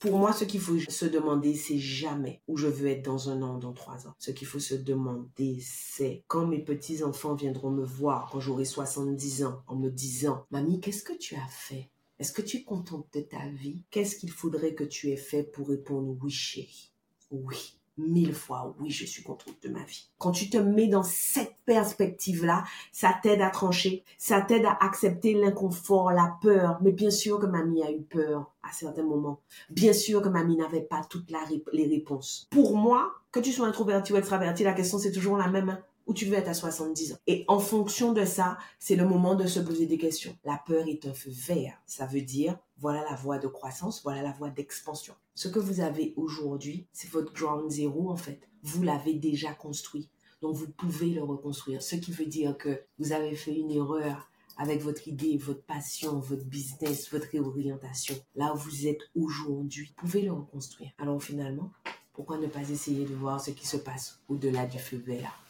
Pour moi, ce qu'il faut se demander, c'est jamais où je veux être dans un an, dans trois ans. Ce qu'il faut se demander, c'est quand mes petits-enfants viendront me voir quand j'aurai 70 ans en me disant, mamie, qu'est-ce que tu as fait? Est-ce que tu es contente de ta vie? Qu'est-ce qu'il faudrait que tu aies fait pour répondre oui, chérie Oui mille fois, oui, je suis contente de ma vie. Quand tu te mets dans cette perspective-là, ça t'aide à trancher, ça t'aide à accepter l'inconfort, la peur. Mais bien sûr que mamie a eu peur à certains moments. Bien sûr que mamie n'avait pas toutes les réponses. Pour moi, que tu sois introverti ou extraverti, la question c'est toujours la même. Hein où tu veux être à 70 ans. Et en fonction de ça, c'est le moment de se poser des questions. La peur est un feu vert. Ça veut dire, voilà la voie de croissance, voilà la voie d'expansion. Ce que vous avez aujourd'hui, c'est votre ground zero en fait. Vous l'avez déjà construit. Donc vous pouvez le reconstruire. Ce qui veut dire que vous avez fait une erreur avec votre idée, votre passion, votre business, votre réorientation. Là où vous êtes aujourd'hui, vous pouvez le reconstruire. Alors finalement, pourquoi ne pas essayer de voir ce qui se passe au-delà du feu vert?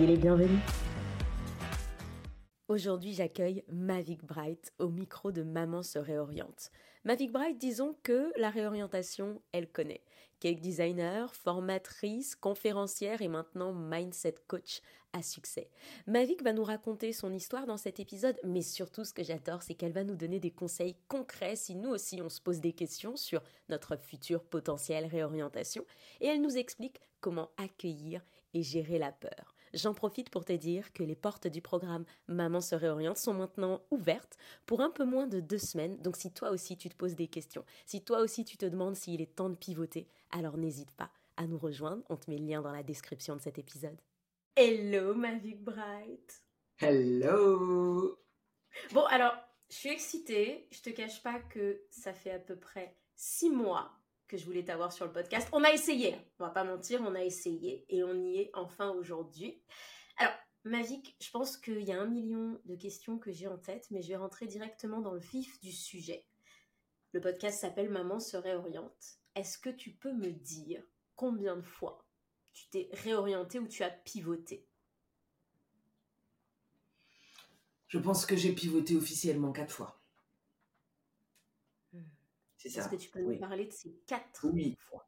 les bienvenus. Aujourd'hui, j'accueille Mavic Bright au micro de Maman se réoriente. Mavic Bright, disons que la réorientation, elle connaît cake designer, formatrice, conférencière et maintenant mindset coach à succès. Mavic va nous raconter son histoire dans cet épisode, mais surtout ce que j'adore, c'est qu'elle va nous donner des conseils concrets si nous aussi on se pose des questions sur notre future potentielle réorientation, et elle nous explique comment accueillir et gérer la peur. J'en profite pour te dire que les portes du programme Maman se réoriente sont maintenant ouvertes pour un peu moins de deux semaines. Donc si toi aussi tu te poses des questions, si toi aussi tu te demandes s'il est temps de pivoter, alors n'hésite pas à nous rejoindre. On te met le lien dans la description de cet épisode. Hello Mavic Bright. Hello. Bon alors, je suis excitée. Je te cache pas que ça fait à peu près six mois que je voulais t'avoir sur le podcast. On a essayé, on va pas mentir, on a essayé et on y est enfin aujourd'hui. Alors, Mavic, je pense qu'il y a un million de questions que j'ai en tête, mais je vais rentrer directement dans le vif du sujet. Le podcast s'appelle Maman se réoriente. Est-ce que tu peux me dire combien de fois tu t'es réorienté ou tu as pivoté? Je pense que j'ai pivoté officiellement quatre fois. Est-ce que tu peux nous parler de ces quatre fois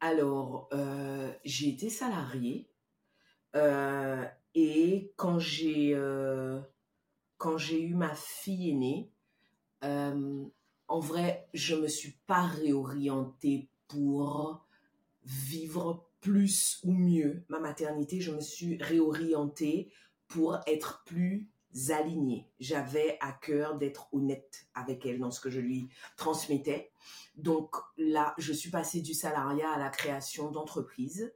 Alors, euh, j'ai été salariée euh, et quand j'ai euh, quand j'ai eu ma fille aînée, en vrai, je me suis pas réorientée pour vivre plus ou mieux ma maternité. Je me suis réorientée pour être plus alignée. J'avais à cœur d'être honnête avec elle dans ce que je lui transmettais. Donc là, je suis passée du salariat à la création d'entreprise.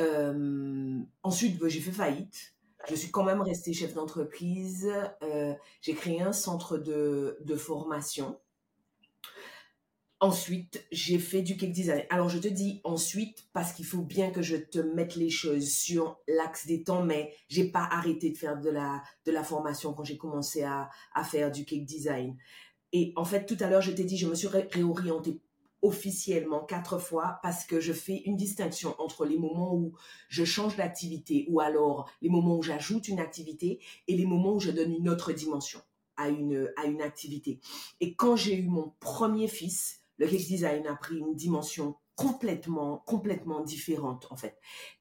Euh, ensuite, bah, j'ai fait faillite. Je suis quand même restée chef d'entreprise. Euh, j'ai créé un centre de, de formation Ensuite, j'ai fait du cake design. Alors, je te dis ensuite parce qu'il faut bien que je te mette les choses sur l'axe des temps, mais j'ai pas arrêté de faire de la, de la formation quand j'ai commencé à, à faire du cake design. Et en fait, tout à l'heure, je t'ai dit, je me suis réorientée officiellement quatre fois parce que je fais une distinction entre les moments où je change d'activité ou alors les moments où j'ajoute une activité et les moments où je donne une autre dimension à une, à une activité. Et quand j'ai eu mon premier fils, le cake design a pris une dimension complètement, complètement différente en fait.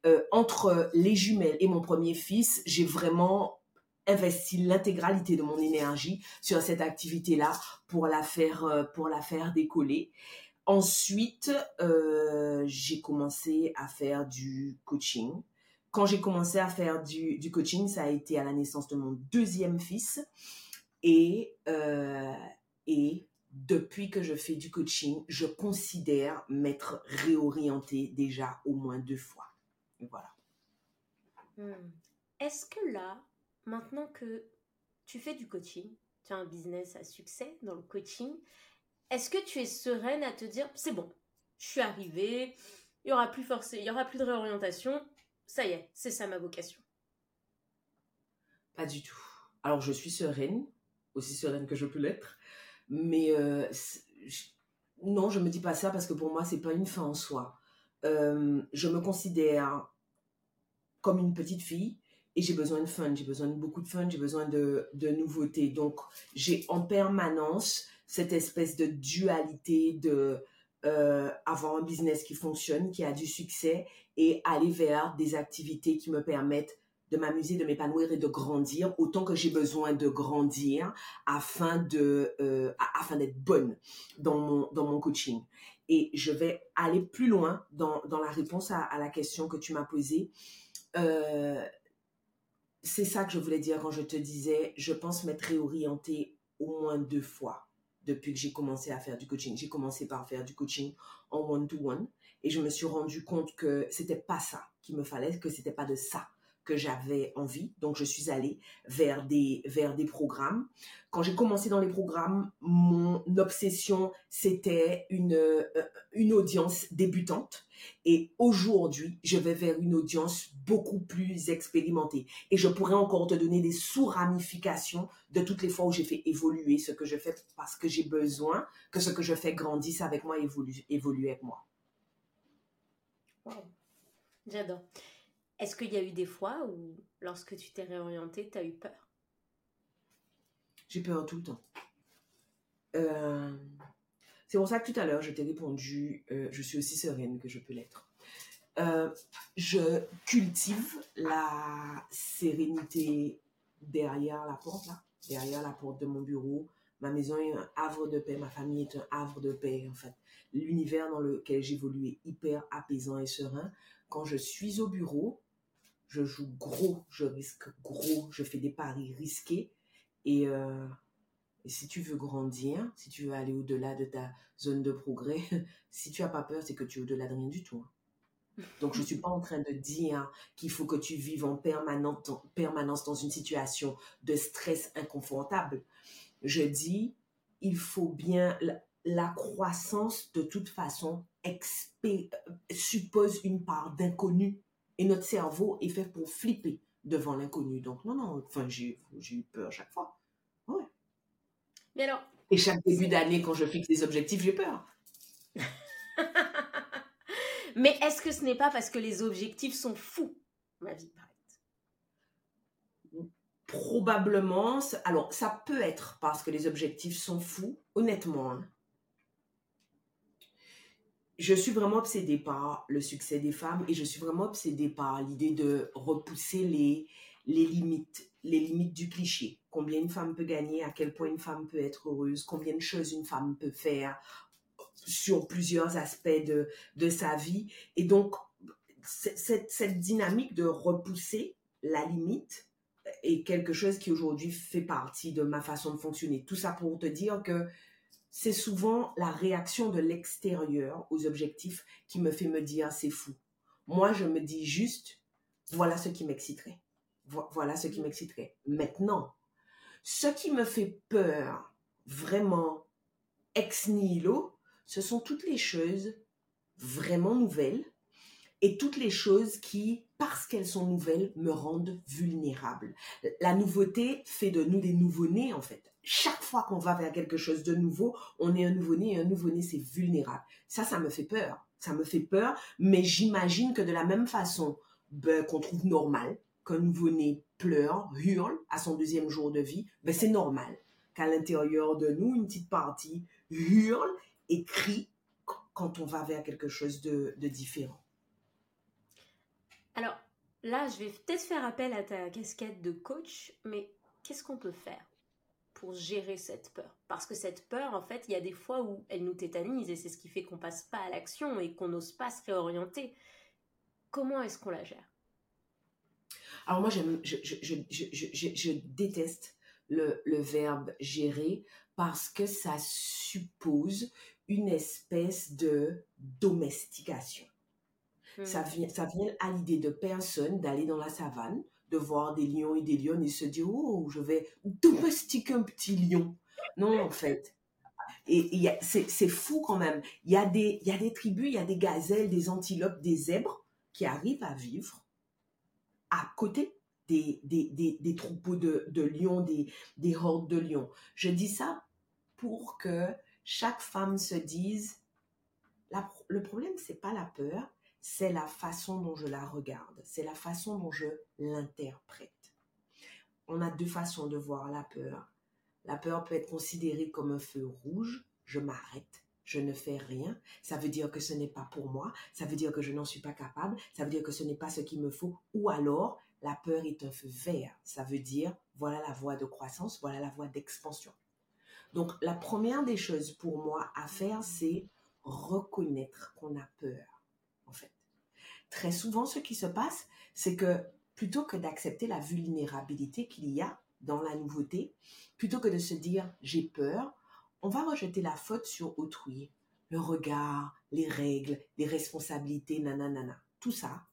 Euh, entre les jumelles et mon premier fils, j'ai vraiment investi l'intégralité de mon énergie sur cette activité-là pour la faire, euh, pour la faire décoller. Ensuite, euh, j'ai commencé à faire du coaching. Quand j'ai commencé à faire du, coaching, ça a été à la naissance de mon deuxième fils. Et, et depuis que je fais du coaching, je considère m'être réorientée déjà au moins deux fois. voilà. Hmm. Est-ce que là, maintenant que tu fais du coaching, tu as un business à succès dans le coaching, est-ce que tu es sereine à te dire, c'est bon, je suis arrivée, il y aura plus forcé, il y aura plus de réorientation, ça y est, c'est ça ma vocation? Pas du tout. Alors je suis sereine, aussi sereine que je peux l'être, mais euh, non, je me dis pas ça parce que pour moi c'est pas une fin en soi. Euh, je me considère comme une petite fille et j'ai besoin de fun, j'ai besoin de beaucoup de fun, j'ai besoin de, de nouveautés. Donc j'ai en permanence cette espèce de dualité de euh, avoir un business qui fonctionne, qui a du succès et aller vers des activités qui me permettent de m'amuser, de m'épanouir et de grandir autant que j'ai besoin de grandir afin de euh, afin d'être bonne dans mon dans mon coaching. Et je vais aller plus loin dans, dans la réponse à, la question que tu m'as posée. Euh, c'est ça que je voulais dire quand je te disais, je pense m'être réorientée au moins deux fois depuis que j'ai commencé à faire du coaching. J'ai commencé par faire du coaching en one-to-one et je me suis rendu compte que c'était pas ça qu'il me fallait, que c'était pas de ça j'avais envie. Donc, je suis allée vers des, vers des programmes. Quand j'ai commencé dans les programmes, mon obsession, c'était une, euh, une audience débutante. Et aujourd'hui, je vais vers une audience beaucoup plus expérimentée. Et je pourrais encore te donner des sous-ramifications de toutes les fois où j'ai fait évoluer ce que je fais parce que j'ai besoin que ce que je fais grandisse avec moi et évolue, évolue avec moi. J'adore. Est-ce qu'il y a eu des fois où, lorsque tu t'es réorientée, tu as eu peur? J'ai peur tout le temps. Euh, c'est pour ça que tout à l'heure, je t'ai répondu, euh, je suis aussi sereine que je peux l'être. Euh, je cultive la sérénité derrière la porte, là, derrière la porte de mon bureau. Ma maison est un havre de paix, ma famille est un havre de paix, en fait. L'univers dans lequel j'évolue est hyper apaisant et serein. Quand je suis au bureau, je joue gros, je risque gros, je fais des paris risqués. Euh, et, si tu veux grandir, si tu veux aller au-delà de ta zone de progrès, si tu n'as pas peur, c'est que tu es au-delà de rien du tout. Hein. Donc, je ne suis pas en train de dire qu'il faut que tu vives en permanence, en permanence dans une situation de stress inconfortable. Je dis, il faut bien, la, croissance, de toute façon, suppose une part d'inconnu. Et notre cerveau est fait pour flipper devant l'inconnu. Donc, non, non, enfin, j'ai eu peur chaque fois. Ouais. Mais alors. Et chaque début d'année, quand je fixe des objectifs, j'ai peur. Mais est-ce que ce n'est pas parce que les objectifs sont fous, ma vie Probablement. Alors, ça peut être parce que les objectifs sont fous, honnêtement. Hein je suis vraiment obsédée par le succès des femmes et je suis vraiment obsédée par l'idée de repousser les, les limites, les limites du cliché. Combien une femme peut gagner, à quel point une femme peut être heureuse, combien de choses une femme peut faire sur plusieurs aspects de, de sa vie. Et donc, cette, cette dynamique de repousser la limite est quelque chose qui aujourd'hui fait partie de ma façon de fonctionner. Tout ça pour te dire que c'est souvent la réaction de l'extérieur aux objectifs qui me fait me dire c'est fou. Moi, je me dis juste, voilà ce qui m'exciterait. Voilà ce qui mm. m'exciterait. Maintenant, ce qui me fait peur, vraiment ex nihilo, ce sont toutes les choses vraiment nouvelles et toutes les choses qui, parce qu'elles sont nouvelles, me rendent vulnérable. La nouveauté fait de nous des nouveau-nés, en fait chaque fois qu'on va vers quelque chose de nouveau, on est un nouveau-né et un nouveau-né, c'est vulnérable. Ça, ça me fait peur. Ça me fait peur, mais j'imagine que de la même façon ben, qu'on trouve normal qu'un nouveau-né pleure, hurle à son deuxième jour de vie, ben, c'est normal qu'à l'intérieur de nous, une petite partie hurle et crie quand on va vers quelque chose de, de différent. Alors là, je vais peut-être faire appel à ta casquette de coach, mais qu'est-ce qu'on peut faire? Pour gérer cette peur. Parce que cette peur, en fait, il y a des fois où elle nous tétanise et c'est ce qui fait qu'on passe pas à l'action et qu'on n'ose pas se réorienter. Comment est-ce qu'on la gère? Alors moi, je, je, déteste le, verbe gérer parce que ça suppose une espèce de domestication. Ça, hmm. vient, ça vient à l'idée de personne d'aller dans la savane, de voir des lions et des lionnes et se dire, oh, je vais domestiquer un petit lion. Non, en fait, Et c'est fou quand même. Il y, a des, il y a des tribus, il y a des gazelles, des antilopes, des zèbres qui arrivent à vivre à côté des, des, des, troupeaux de, de lions, des, des hordes de lions. Je dis ça pour que chaque femme se dise, le problème, c'est pas la peur, c'est la façon dont je la regarde, c'est la façon dont je l'interprète. On a deux façons de voir la peur. La peur peut être considérée comme un feu rouge, je m'arrête, je ne fais rien, ça veut dire que ce n'est pas pour moi, ça veut dire que je n'en suis pas capable, ça veut dire que ce n'est pas ce qu'il me faut, ou alors la peur est un feu vert, ça veut dire voilà la voie de croissance, voilà la voie d'expansion. Donc la première des choses pour moi à faire, c'est reconnaître qu'on a peur. Très souvent, ce qui se passe, c'est que plutôt que d'accepter la vulnérabilité qu'il y a dans la nouveauté, plutôt que de se dire j'ai peur, on va rejeter la faute sur autrui, le regard, les règles, les responsabilités, nanana. Tout ça,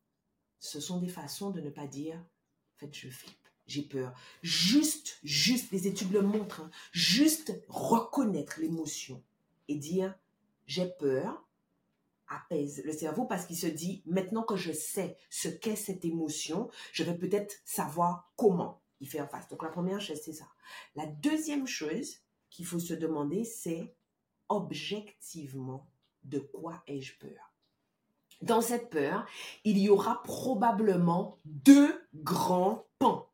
ce sont des façons de ne pas dire en fait je flippe, j'ai peur. Juste, juste, les études le montrent, hein, juste reconnaître l'émotion et dire j'ai peur apaise le cerveau parce qu'il se dit maintenant que je sais ce qu'est cette émotion, je vais peut-être savoir comment y faire face. Donc la première chose, c'est ça. La deuxième chose qu'il faut se demander, c'est objectivement de quoi ai-je peur? Dans cette peur, il y aura probablement deux grands pans.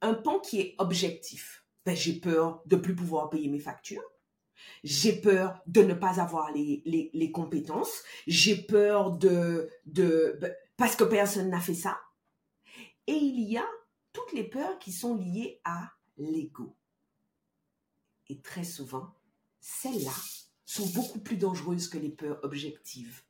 Un pan qui est objectif. Ben, j'ai peur de plus pouvoir payer mes factures. J'ai peur de ne pas avoir les, les, compétences. J'ai peur de, de... Parce que personne n'a fait ça. Et il y a toutes les peurs qui sont liées à l'ego. Et très souvent, celles-là sont beaucoup plus dangereuses que les peurs objectives.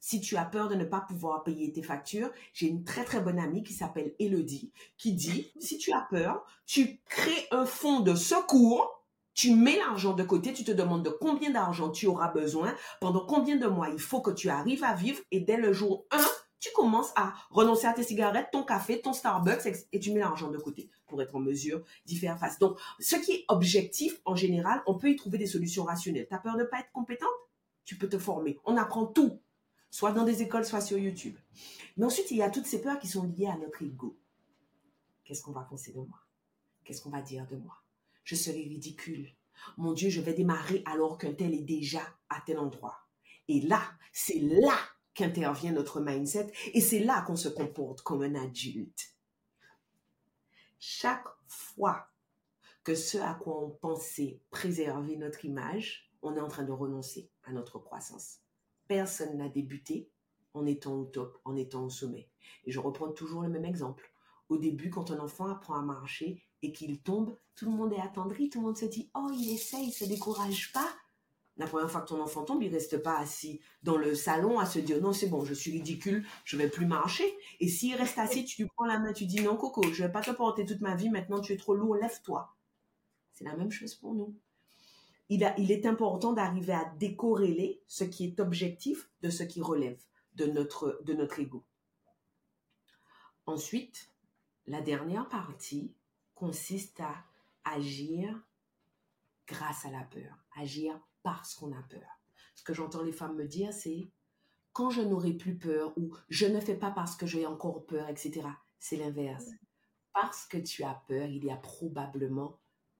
Si tu as peur de ne pas pouvoir payer tes factures, j'ai une très très bonne amie qui s'appelle Elodie qui dit, si tu as peur, tu crées un fonds de secours, tu mets l'argent de côté, tu te demandes de combien d'argent tu auras besoin, pendant combien de mois il faut que tu arrives à vivre et dès le jour 1, tu commences à renoncer à tes cigarettes, ton café, ton Starbucks et tu mets l'argent de côté pour être en mesure d'y faire face. Donc, ce qui est objectif, en général, on peut y trouver des solutions rationnelles. Tu as peur de pas être compétente? Tu peux te former. On apprend tout, soit dans des écoles, soit sur YouTube. Mais ensuite, il y a toutes ces peurs qui sont liées à notre ego. Qu'est-ce qu'on va penser de moi? Qu'est-ce qu'on va dire de moi? Je serai ridicule. Mon Dieu, je vais démarrer alors qu'un tel est déjà à tel endroit. Et là, c'est là qu'intervient notre mindset et c'est là qu'on se comporte comme un adulte. Chaque fois que ce à quoi on pensait préserver notre image, on est en train de renoncer à notre croissance. Personne n'a débuté en étant au top, en étant au sommet. Et je reprends toujours le même exemple. Au début, quand un enfant apprend à marcher et qu'il tombe, tout le monde est attendri, tout le monde se dit Oh, il essaye, il se décourage pas. La première fois que ton enfant tombe, il reste pas assis dans le salon à se dire non, c'est bon, je suis ridicule, je vais plus marcher. Et s'il reste assis, tu lui prends la main, tu dis non, Coco, je vais pas te porter toute ma vie, maintenant tu es trop lourd, lève-toi. C'est la même chose pour nous. Il est important d'arriver à décorréler ce qui est objectif de ce qui relève de notre, de notre ego. Ensuite, la dernière partie consiste à agir grâce à la peur, agir parce qu'on a peur. Ce que j'entends les femmes me dire, c'est quand je n'aurai plus peur ou je ne fais pas parce que j'ai encore peur, etc. C'est l'inverse. Parce que tu as peur, il y a probablement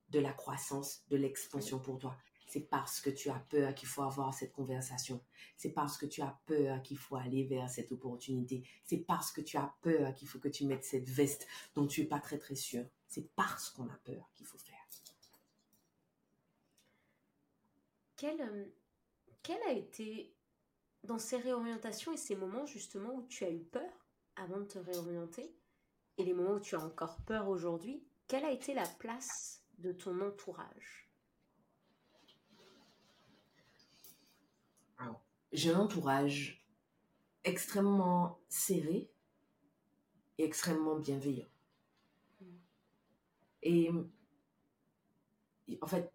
de la croissance, de l'expansion pour toi. C'est parce que tu as peur qu'il faut avoir cette conversation. C'est parce que tu as peur qu'il faut aller vers cette opportunité. C'est parce que tu as peur qu'il faut que tu mettes cette veste dont tu n'es pas très très sûr. C'est parce qu'on a peur qu'il faut faire. Euh, quel, a été, dans ces réorientations et ces moments justement où tu as eu peur avant de te réorienter, et les moments où tu as encore peur aujourd'hui, quelle a été la place de ton entourage? J'ai un entourage extrêmement serré et extrêmement bienveillant. Et en fait,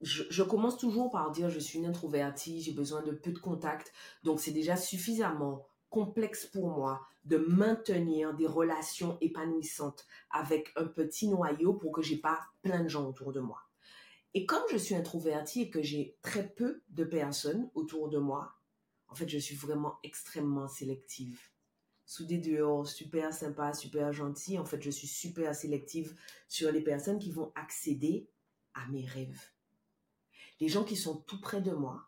je, commence toujours par dire je suis une introvertie, j'ai besoin de peu de contact. Donc c'est déjà suffisamment complexe pour moi de maintenir des relations épanouissantes avec un petit noyau pour que j'ai pas plein de gens autour de moi. Et comme je suis introvertie et que j'ai très peu de personnes autour de moi, en fait, je suis vraiment extrêmement sélective. Soudé dehors, super sympa, super gentil. En fait, je suis super sélective sur les personnes qui vont accéder à mes rêves. Les gens qui sont tout près de moi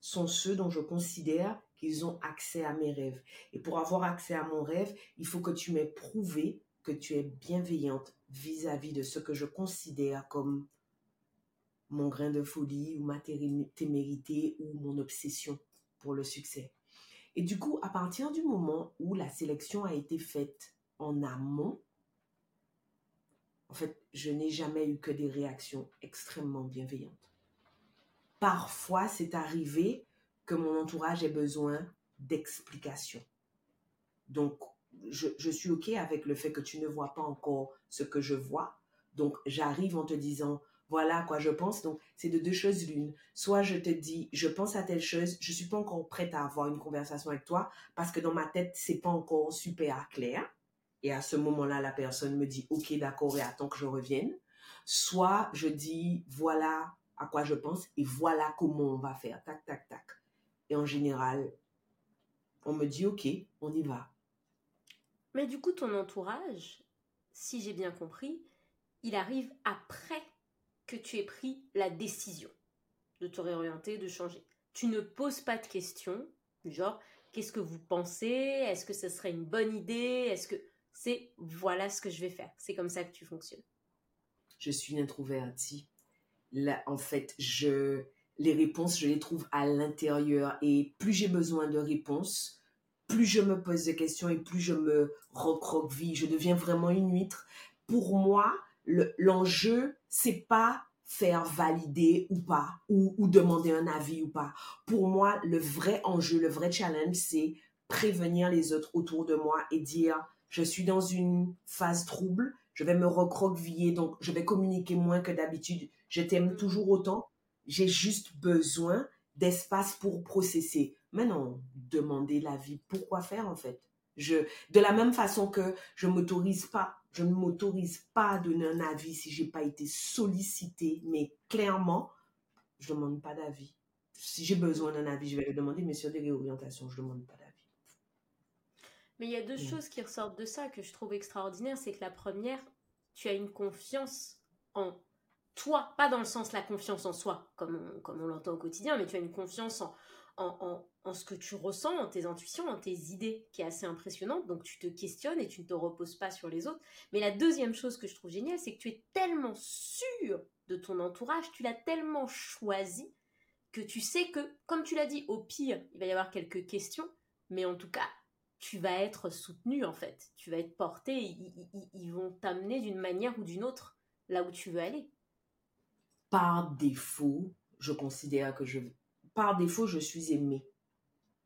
sont ceux dont je considère qu'ils ont accès à mes rêves. Et pour avoir accès à mon rêve, il faut que tu m'aies prouvé que tu es bienveillante vis-à-vis de ce que je considère comme mon grain de folie ou ma témérité ou mon obsession pour le succès. Et du coup, à partir du moment où la sélection a été faite en amont, en fait, je n'ai jamais eu que des réactions extrêmement bienveillantes. Parfois, c'est arrivé que mon entourage ait besoin d'explications. Donc, je, je, suis OK avec le fait que tu ne vois pas encore ce que je vois. Donc, j'arrive en te disant, voilà à quoi je pense. Donc, c'est de deux choses l'une. Soit je te dis, je pense à telle chose, je suis pas encore prête à avoir une conversation avec toi parce que dans ma tête, c'est pas encore super clair. Et à ce moment-là, la personne me dit, OK, d'accord, et attends que je revienne. Soit je dis, voilà à quoi je pense et voilà comment on va faire. Tac, tac, tac. Et en général, on me dit, OK, on y va. Mais du coup, ton entourage, si j'ai bien compris, il arrive après que tu aies pris la décision de te réorienter, de changer. Tu ne poses pas de questions, genre qu'est-ce que vous pensez? Est-ce que ce serait une bonne idée? Est-ce que c'est voilà ce que je vais faire C'est comme ça que tu fonctionnes. Je suis introvertie. Là, en fait, je les réponses, je les trouve à l'intérieur et plus j'ai besoin de réponses, plus je me pose des questions et plus je me recroqueville. Je deviens vraiment une huître. Pour moi, l'enjeu, c'est pas faire valider ou pas, ou, demander un avis ou pas. Pour moi, le vrai enjeu, le vrai challenge, c'est prévenir les autres autour de moi et dire, je suis dans une phase trouble, je vais me recroqueviller, donc je vais communiquer moins que d'habitude. Je t'aime toujours autant, j'ai juste besoin d'espace pour processer. Mais non, demander l'avis, pourquoi faire en fait? Je, de la même façon que je m'autorise pas je ne m'autorise pas à donner un avis si j'ai pas été sollicité, mais clairement, je ne demande pas d'avis. Si j'ai besoin d'un avis, je vais le demander, mais sur des réorientations, je ne demande pas d'avis. Mais il y a deux choses qui ressortent de ça que je trouve extraordinaires. C'est que la première, tu as une confiance en toi, pas dans le sens la confiance en soi, comme on, comme on l'entend au quotidien, mais tu as une confiance en, en, ce que tu ressens, en tes intuitions, en tes idées, qui est assez impressionnante. Donc tu te questionnes et tu ne te reposes pas sur les autres. Mais la deuxième chose que je trouve géniale, c'est que tu es tellement sûr de ton entourage, tu l'as tellement choisi, que tu sais que, comme tu l'as dit, au pire, il va y avoir quelques questions, mais en tout cas, tu vas être soutenu en fait. Tu vas être porté, ils vont t'amener d'une manière ou d'une autre là où tu veux aller. Par défaut, je considère que je par défaut, je suis aimée.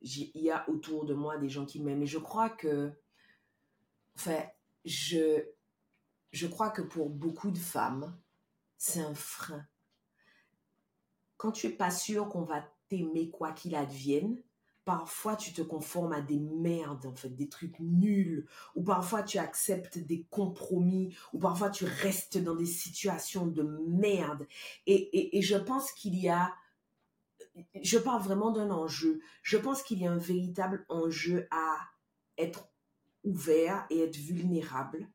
Il y a autour de moi des gens qui m'aiment. Et je crois que, enfin, je, je crois que pour beaucoup de femmes, c'est un frein. Quand tu es pas sûr qu'on va t'aimer quoi qu'il advienne, parfois tu te conformes à des merdes, en fait, des trucs nuls, ou parfois tu acceptes des compromis, ou parfois tu restes dans des situations de merde. Et, et je pense qu'il y a je parle vraiment d'un enjeu. Je pense qu'il y a un véritable enjeu à être ouvert et être vulnérable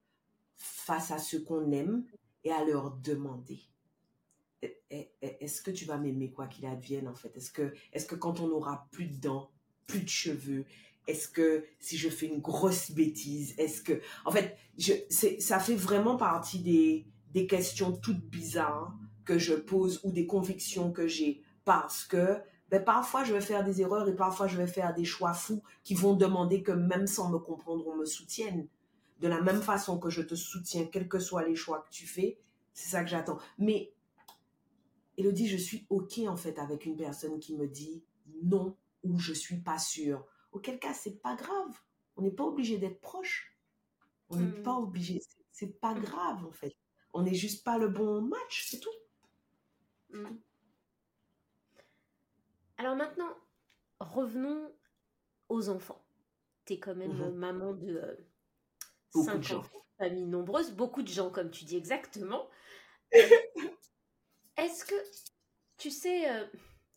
face à ce qu'on aime et à leur demander. Est-ce que tu vas m'aimer quoi qu'il advienne en fait? Est-ce que, est que quand on aura plus de dents, plus de cheveux, est-ce que si je fais une grosse bêtise, est-ce que... En fait, ça fait vraiment partie des questions toutes bizarres que je pose ou des convictions que j'ai parce que ben, parfois je vais faire des erreurs et parfois je vais faire des choix fous qui vont demander que même sans me comprendre, on me soutienne. De la même façon que je te soutiens, quels que soient les choix que tu fais, c'est ça que j'attends. Mais, Elodie, je suis OK en fait avec une personne qui me dit non ou je suis pas sûre. Auquel cas, c'est pas grave. On n'est pas obligé d'être proche. On n'est hmm. pas obligé. C'est pas grave en fait. On n'est juste pas le bon match, c'est tout. Hmm. Alors maintenant, revenons aux enfants. Tu es quand même mhm. maman de euh, cinq familles nombreuses, beaucoup de gens, comme tu dis exactement. Est-ce que tu sais, euh,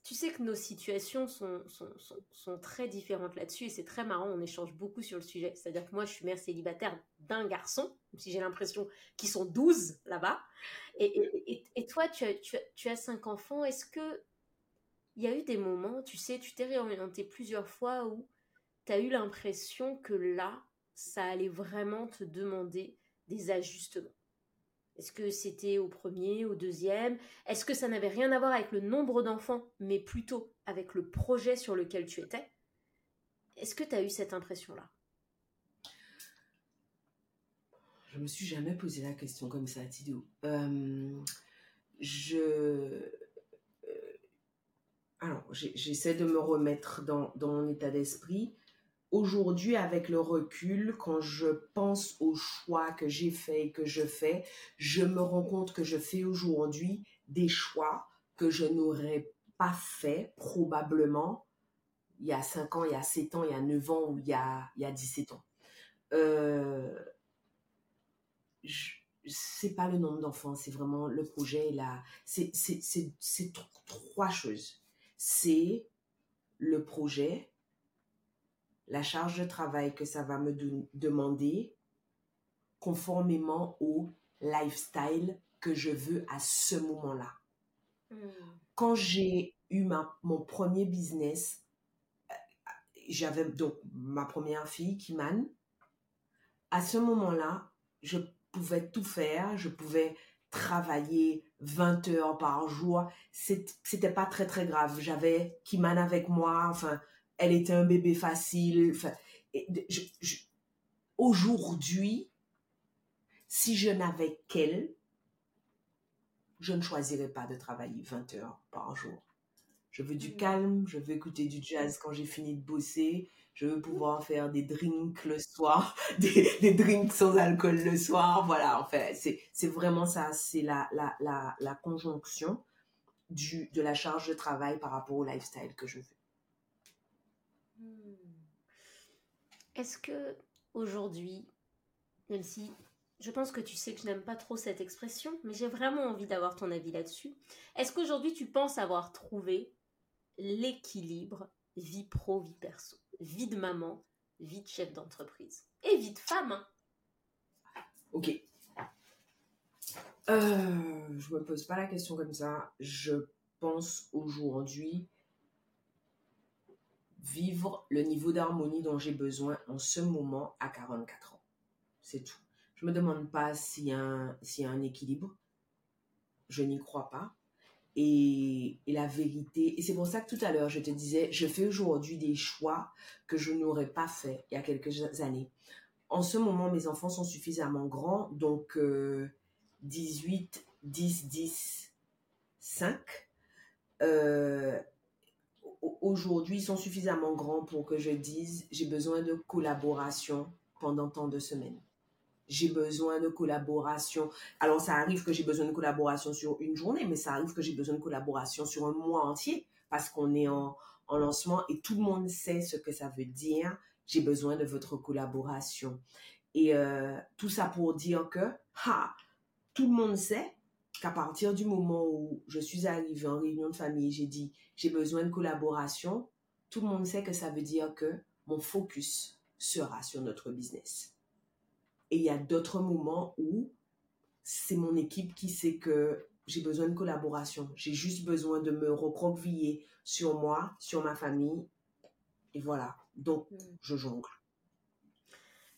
tu sais que nos situations sont, sont, sont, très différentes là-dessus et c'est très marrant, on échange beaucoup sur le sujet. C'est-à-dire que moi, je suis mère célibataire d'un garçon, même si j'ai l'impression qu'ils sont 12 là-bas. Et, et, et, toi, tu as, tu, as, tu as cinq enfants. Est-ce que il y a eu des moments, tu sais, tu t'es réorienté plusieurs fois où tu as eu l'impression que là, ça allait vraiment te demander des ajustements est-ce que c'était au premier, au deuxième? Est-ce que ça n'avait rien à voir avec le nombre d'enfants, mais plutôt avec le projet sur lequel tu étais? Est-ce que tu as eu cette impression-là? Je me suis jamais posé la question comme ça, Tidou. Euh, je. Alors, j'essaie de me remettre dans, mon état d'esprit aujourd'hui, avec le recul, quand je pense aux choix que j'ai faits et que je fais, je me rends compte que je fais aujourd'hui des choix que je n'aurais pas fait probablement il y a 5 ans, il y a 7 ans, il y a 9 ans ou il y a, il y a 17 ans. Euh, c'est pas le nombre d'enfants, c'est vraiment le projet. C'est, c'est, c'est trois choses. C'est le projet, la charge de travail que ça va me demander conformément au lifestyle que je veux à ce moment-là. Hmm. Quand j'ai eu ma, mon premier business, euh, j'avais donc ma première fille, Kiman. À ce moment-là, je pouvais tout faire, je pouvais travailler 20 heures par jour. C'était pas très très grave. J'avais Kiman avec moi, enfin, elle était un bébé facile. Aujourd'hui, si je n'avais qu'elle, je ne choisirais pas de travailler 20 heures par jour. Je veux du mm. calme, je veux écouter du jazz quand j'ai fini de bosser, je veux pouvoir faire des drinks le soir, des, drinks sans alcool le soir. Voilà, en fait, c'est vraiment ça, c'est la, la, la, la, conjonction du, de la charge de travail par rapport au lifestyle que je veux. Hmm. Est-ce que aujourd'hui, même si je pense que tu sais que je n'aime pas trop cette expression, mais j'ai vraiment envie d'avoir ton avis là-dessus. Est-ce qu'aujourd'hui tu penses avoir trouvé l'équilibre vie pro, vie perso, vie de maman, vie de chef d'entreprise et vie de femme hein? Ok. Euh, je me pose pas la question comme ça. Je pense aujourd'hui vivre le niveau d'harmonie dont j'ai besoin en ce moment à 44 ans. C'est tout. Je me demande pas s'il y, a un, y a un équilibre. Je n'y crois pas. Et, la vérité, et c'est pour ça que tout à l'heure, je te disais, je fais aujourd'hui des choix que je n'aurais pas fait il y a quelques années. En ce moment, mes enfants sont suffisamment grands, donc 18, 10, 10, 5. Euh, aujourd'hui, ils sont suffisamment grands pour que je dise j'ai besoin de collaboration pendant tant de semaines. J'ai besoin de collaboration. Alors, ça arrive que j'ai besoin de collaboration sur une journée, mais ça arrive que j'ai besoin de collaboration sur un mois entier parce qu'on est en, en lancement et tout le monde sait ce que ça veut dire. J'ai besoin de votre collaboration. Et euh, tout ça pour dire que, ha, tout le monde sait qu'à partir du moment où je suis arrivée en réunion de famille, j'ai dit j'ai besoin de collaboration, tout le monde sait que ça veut dire que mon focus sera sur notre business. Et il y a d'autres moments où c'est mon équipe qui sait que j'ai besoin de collaboration. J'ai juste besoin de me recroqueviller sur moi, sur ma famille. Et voilà. Donc, hmm. je jongle.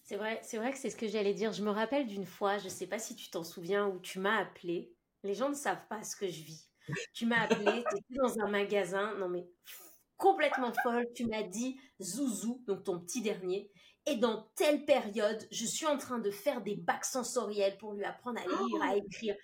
C'est vrai, c'est vrai que c'est ce que j'allais dire. Je me rappelle d'une fois, je ne sais pas si tu t'en souviens, où tu m'as appelé les gens ne savent pas ce que je vis. Tu m'as appelé, tu étais dans un magasin, non mais complètement folle. Tu m'as dit, Zouzou, donc ton petit dernier, et dans telle période, je suis en train de faire des bacs sensoriels pour lui apprendre à lire, à oh écrire.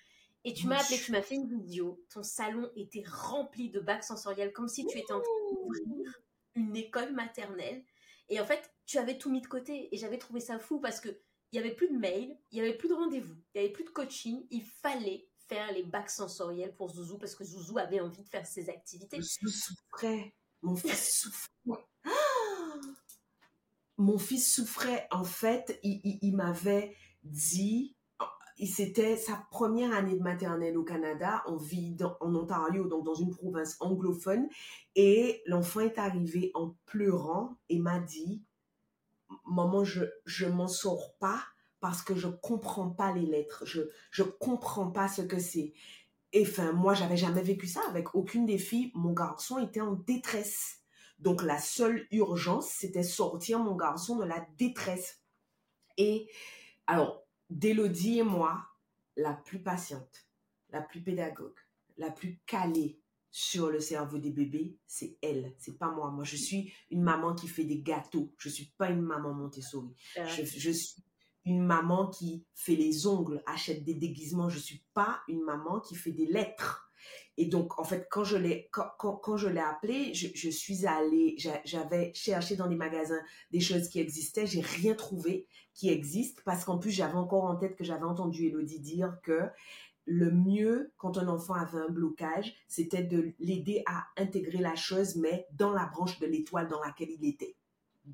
Et tu m'as appelé, tu m'as fait une vidéo. Ton salon était rempli de bacs sensoriels, comme si tu étais en train d'ouvrir une école maternelle. Et en fait, tu avais tout mis de côté. Et j'avais trouvé ça fou parce que il y avait plus de mails, il y avait plus de rendez-vous, il y avait plus de coaching. Il fallait faire les bacs sensoriels pour Zouzou parce que Zouzou avait envie de faire ses activités. Je souffrais. Mon fils souffrait. Mon fils souffrait. En fait, il, m'avait dit, c'était sa première année de maternelle au Canada. On vit en Ontario, donc dans une province anglophone. Et l'enfant est arrivé en pleurant et m'a dit, maman, je je m'en sors pas parce que je comprends pas les lettres. Je je comprends pas ce que c'est. Et enfin, moi, j'avais jamais vécu ça avec aucune des filles. Mon garçon était en détresse. Donc, la seule urgence, c'était sortir mon garçon de la détresse. Et alors, d'Élodie et moi, la plus patiente, la plus pédagogue, la plus calée sur le cerveau des bébés, c'est elle, c'est pas moi. Moi, je suis une maman qui fait des gâteaux. Je suis pas une maman Montessori. Je, je suis une maman qui fait les ongles, achète des déguisements. Je suis pas une maman qui fait des lettres. Et donc, en fait, quand je l'ai, quand, quand, je l'ai appelé, je, je suis allée, j'avais cherché dans les magasins des choses qui existaient, j'ai rien trouvé qui existe parce qu'en plus, j'avais encore en tête que j'avais entendu Elodie dire que le mieux quand un enfant avait un blocage, c'était de l'aider à intégrer la chose, mais dans la branche de l'étoile dans laquelle il était.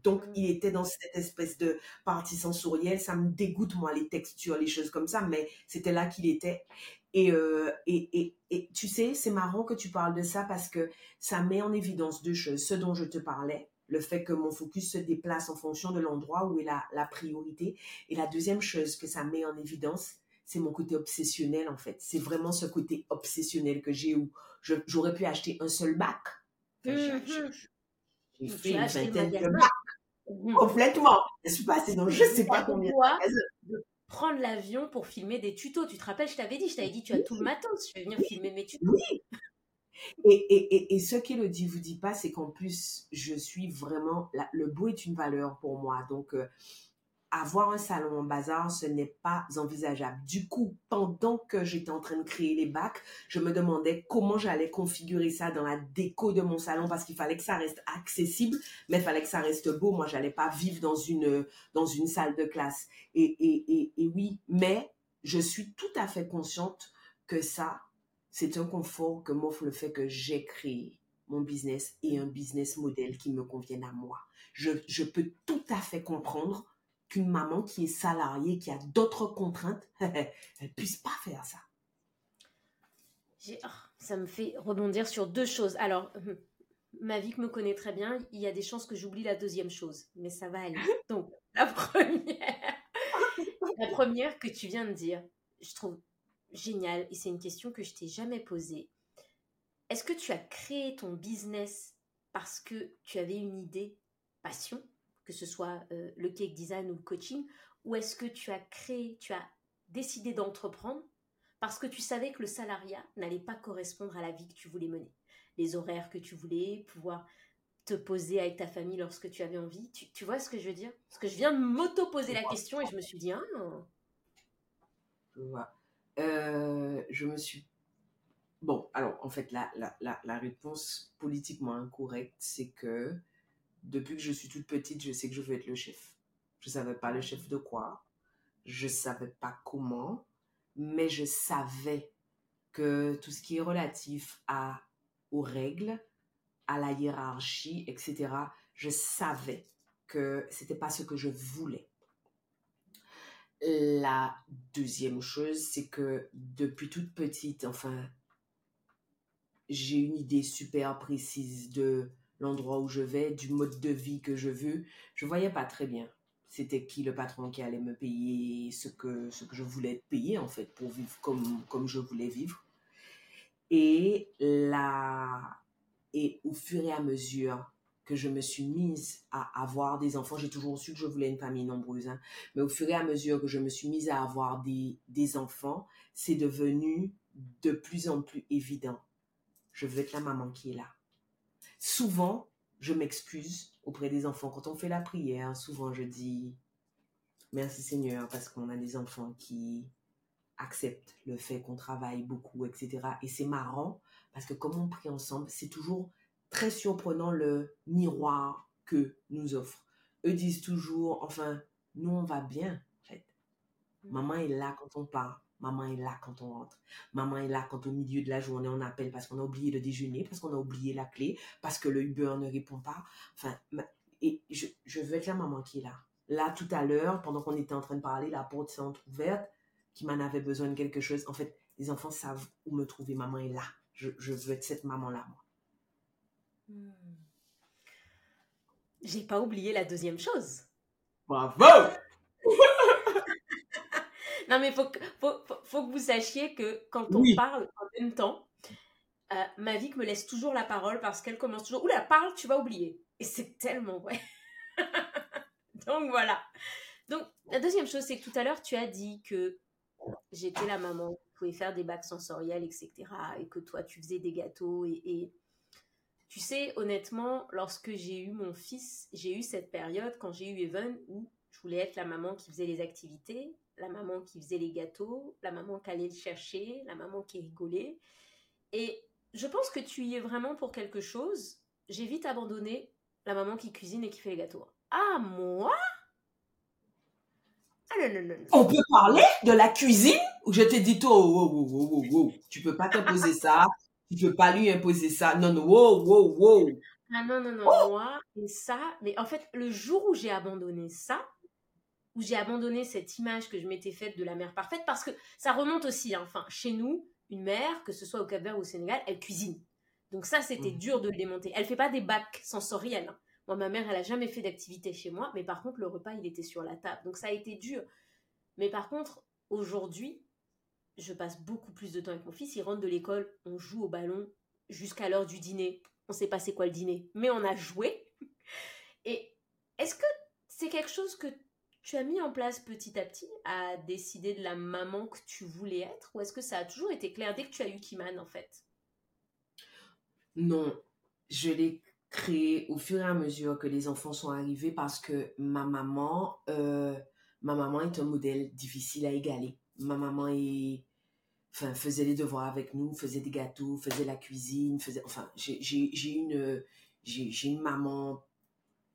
Donc, mm. il était dans cette espèce de partie sensorielle. Ça me dégoûte, moi, les textures, les choses comme ça, mais c'était là qu'il était. Euh, et, et, et, tu sais, c'est marrant que tu parles de ça parce que ça met en évidence deux choses. Ce dont je te parlais, le fait que mon focus se déplace en fonction de l'endroit où est la, la priorité. Et la deuxième chose que ça met en évidence, c'est mon côté obsessionnel en fait. C'est vraiment ce côté obsessionnel que j'ai où j'aurais pu acheter un seul bac. Mm-hmm. J'ai fait une vingtaine de bacs. Mm-hmm. Complètement. Je suis passée dans je sais pas combien prendre l'avion pour filmer des tutos. Tu te rappelles, je t'avais dit, je t'avais dit, tu as tout le matin, je vais venir filmer mes tutos. Oui. Et, et, et, et ce qu'Elodie vous dit pas, c'est qu'en plus, je suis vraiment, le beau est une valeur pour moi. Donc, euh, avoir un salon en bazar, ce n'est pas envisageable. Du coup, pendant que j'étais en train de créer les bacs, je me demandais comment j'allais configurer ça dans la déco de mon salon parce qu'il fallait que ça reste accessible, mais il fallait que ça reste beau. Moi, j'allais pas vivre dans une, dans une salle de classe. Et, et, et, oui, mais je suis tout à fait consciente que ça, c'est un confort que m'offre le fait que j'ai créé mon business et un business model qui me convienne à moi. Je, je peux tout à fait comprendre qu'une maman qui est salariée, qui a d'autres contraintes, elle puisse pas faire ça. Oh, ça me fait rebondir sur deux choses. Alors, ma vie me connaît très bien, il y a des chances que j'oublie la deuxième chose, mais ça va aller. Donc, la première, la première que tu viens de dire, je trouve génial et c'est une question que je t'ai jamais posée. Est-ce que tu as créé ton business parce que tu avais une idée, passion, que ce soit euh, le cake design ou le coaching, ou est-ce que tu as créé, tu as décidé d'entreprendre parce que tu savais que le salariat n'allait pas correspondre à la vie que tu voulais mener, les horaires que tu voulais, pouvoir te poser avec ta famille lorsque tu avais envie? Tu, vois ce que je veux dire? Parce que je viens de m'auto-poser la question et je me suis dit, ah. Je vois. Euh, je me suis. Bon, alors en fait, la, la, la réponse politiquement incorrecte, c'est que depuis que je suis toute petite, je sais que je veux être le chef. Je savais pas le chef de quoi, je savais pas comment, mais je savais que tout ce qui est relatif à aux règles, à la hiérarchie, etc. Je savais que c'était pas ce que je voulais. La deuxième chose, c'est que depuis toute petite, enfin, j'ai une idée super précise de l'endroit où je vais, du mode de vie que je veux. Je voyais pas très bien. C'était qui le patron qui allait me payer ce que, ce que je voulais payer, en fait, pour vivre comme, comme je voulais vivre. Et là, et au fur et à mesure que je me suis mise à avoir des enfants, j'ai toujours su que je voulais une famille nombreuse, hein, mais au fur et à mesure que je me suis mise à avoir des, des enfants, c'est devenu de plus en plus évident. Je veux être la maman qui est là souvent, je m'excuse auprès des enfants. Quand on fait la prière, souvent je dis merci Seigneur parce qu'on a des enfants qui acceptent le fait qu'on travaille beaucoup, etc. Et c'est marrant parce que comme on prie ensemble, c'est toujours très surprenant le miroir que nous offre. Eux disent toujours, enfin, nous on va bien, en fait. Mm. Maman est là quand on part. Maman est là quand on rentre. Maman est là quand au milieu de la journée on appelle parce qu'on a oublié le déjeuner, parce qu'on a oublié la clé, parce que le Uber ne répond pas. Enfin, et je, je veux être la maman qui est là. Là, tout à l'heure, pendant qu'on était en train de parler, la porte s'est ouverte. qui m'en avait besoin de quelque chose. En fait, les enfants savent où me trouver. Maman est là. Je, veux être cette maman-là, moi. Hmm. J'ai pas oublié la deuxième chose. Bravo! non, mais faut, faut, faut, que vous sachiez que quand on parle en même temps, euh, Mavic me laisse toujours la parole parce qu'elle commence toujours. Oula, parle, tu vas oublier. Et c'est tellement vrai. Donc voilà. Donc la deuxième chose, c'est que tout à l'heure, tu as dit que j'étais la maman qui pouvait faire des bacs sensoriels, etc. Et que toi, tu faisais des gâteaux. Et, tu sais, honnêtement, lorsque j'ai eu mon fils, j'ai eu cette période quand j'ai eu Evan où je voulais être la maman qui faisait les activités, la maman qui faisait les gâteaux, la maman qui allait le chercher, la maman qui rigolait. Et je pense que tu y es vraiment pour quelque chose. J'ai vite abandonné la maman qui cuisine et qui fait les gâteaux. Ah, moi? Ah, On peut parler de la cuisine? Ou je t'ai dit, oh, wow, wow, wow, wow, tu peux pas t'imposer ça, tu peux pas lui imposer ça. Non, non, wow, wow, wow. Ah non, non, non, oh! moi, et ça, mais en fait, le jour où j'ai abandonné ça, où j'ai abandonné cette image que je m'étais faite de la mère parfaite, parce que ça remonte aussi, hein, enfin, chez nous, une mère, que ce soit au Cap-Vert ou au Sénégal, elle cuisine. Donc ça, c'était mmh. dur de le démonter. Elle fait pas des bacs sensoriels. Hein. Moi, ma mère, elle a jamais fait d'activité chez moi, mais par contre, le repas, il était sur la table. Donc ça a été dur. Mais par contre, aujourd'hui, je passe beaucoup plus de temps avec mon fils. Il rentre de l'école, on joue au ballon jusqu'à l'heure du dîner. On sait pas c'est quoi le dîner, mais on a joué. Et est-ce que c'est quelque chose que tu as mis en place petit à petit à décider de la maman que tu voulais être Ou est-ce que ça a toujours été clair dès que tu as eu Kiman en fait? Non, je l'ai créé au fur et à mesure que les enfants sont arrivés parce que ma maman, euh, ma maman est un modèle difficile à égaler. Ma maman est, enfin, faisait les devoirs avec nous, faisait des gâteaux, faisait la cuisine, faisait, enfin, j'ai une, j'ai une maman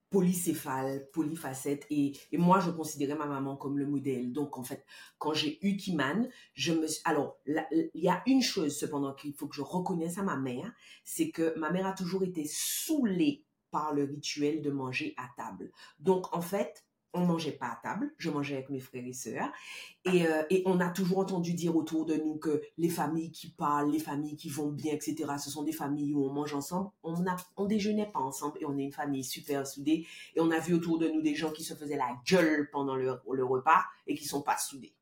polycéphale, polyfacette. Et, et moi, je considérais ma maman comme le modèle. Donc, en fait, quand j'ai eu Kiman, je me Alors, il y a une chose, cependant, qu'il faut que je reconnaisse à ma mère, c'est que ma mère a toujours été saoulée par le rituel de manger à table. Donc, en fait, on mangeait pas à table, je mangeais avec mes frères et sœurs. Et, euh, et, on a toujours entendu dire autour de nous que les familles qui parlent, les familles qui vont bien, etc., ce sont des familles où on mange ensemble. On a, on déjeunait pas ensemble et on est une famille super soudée. Et on a vu autour de nous des gens qui se faisaient la gueule pendant le, repas et qui sont pas soudés.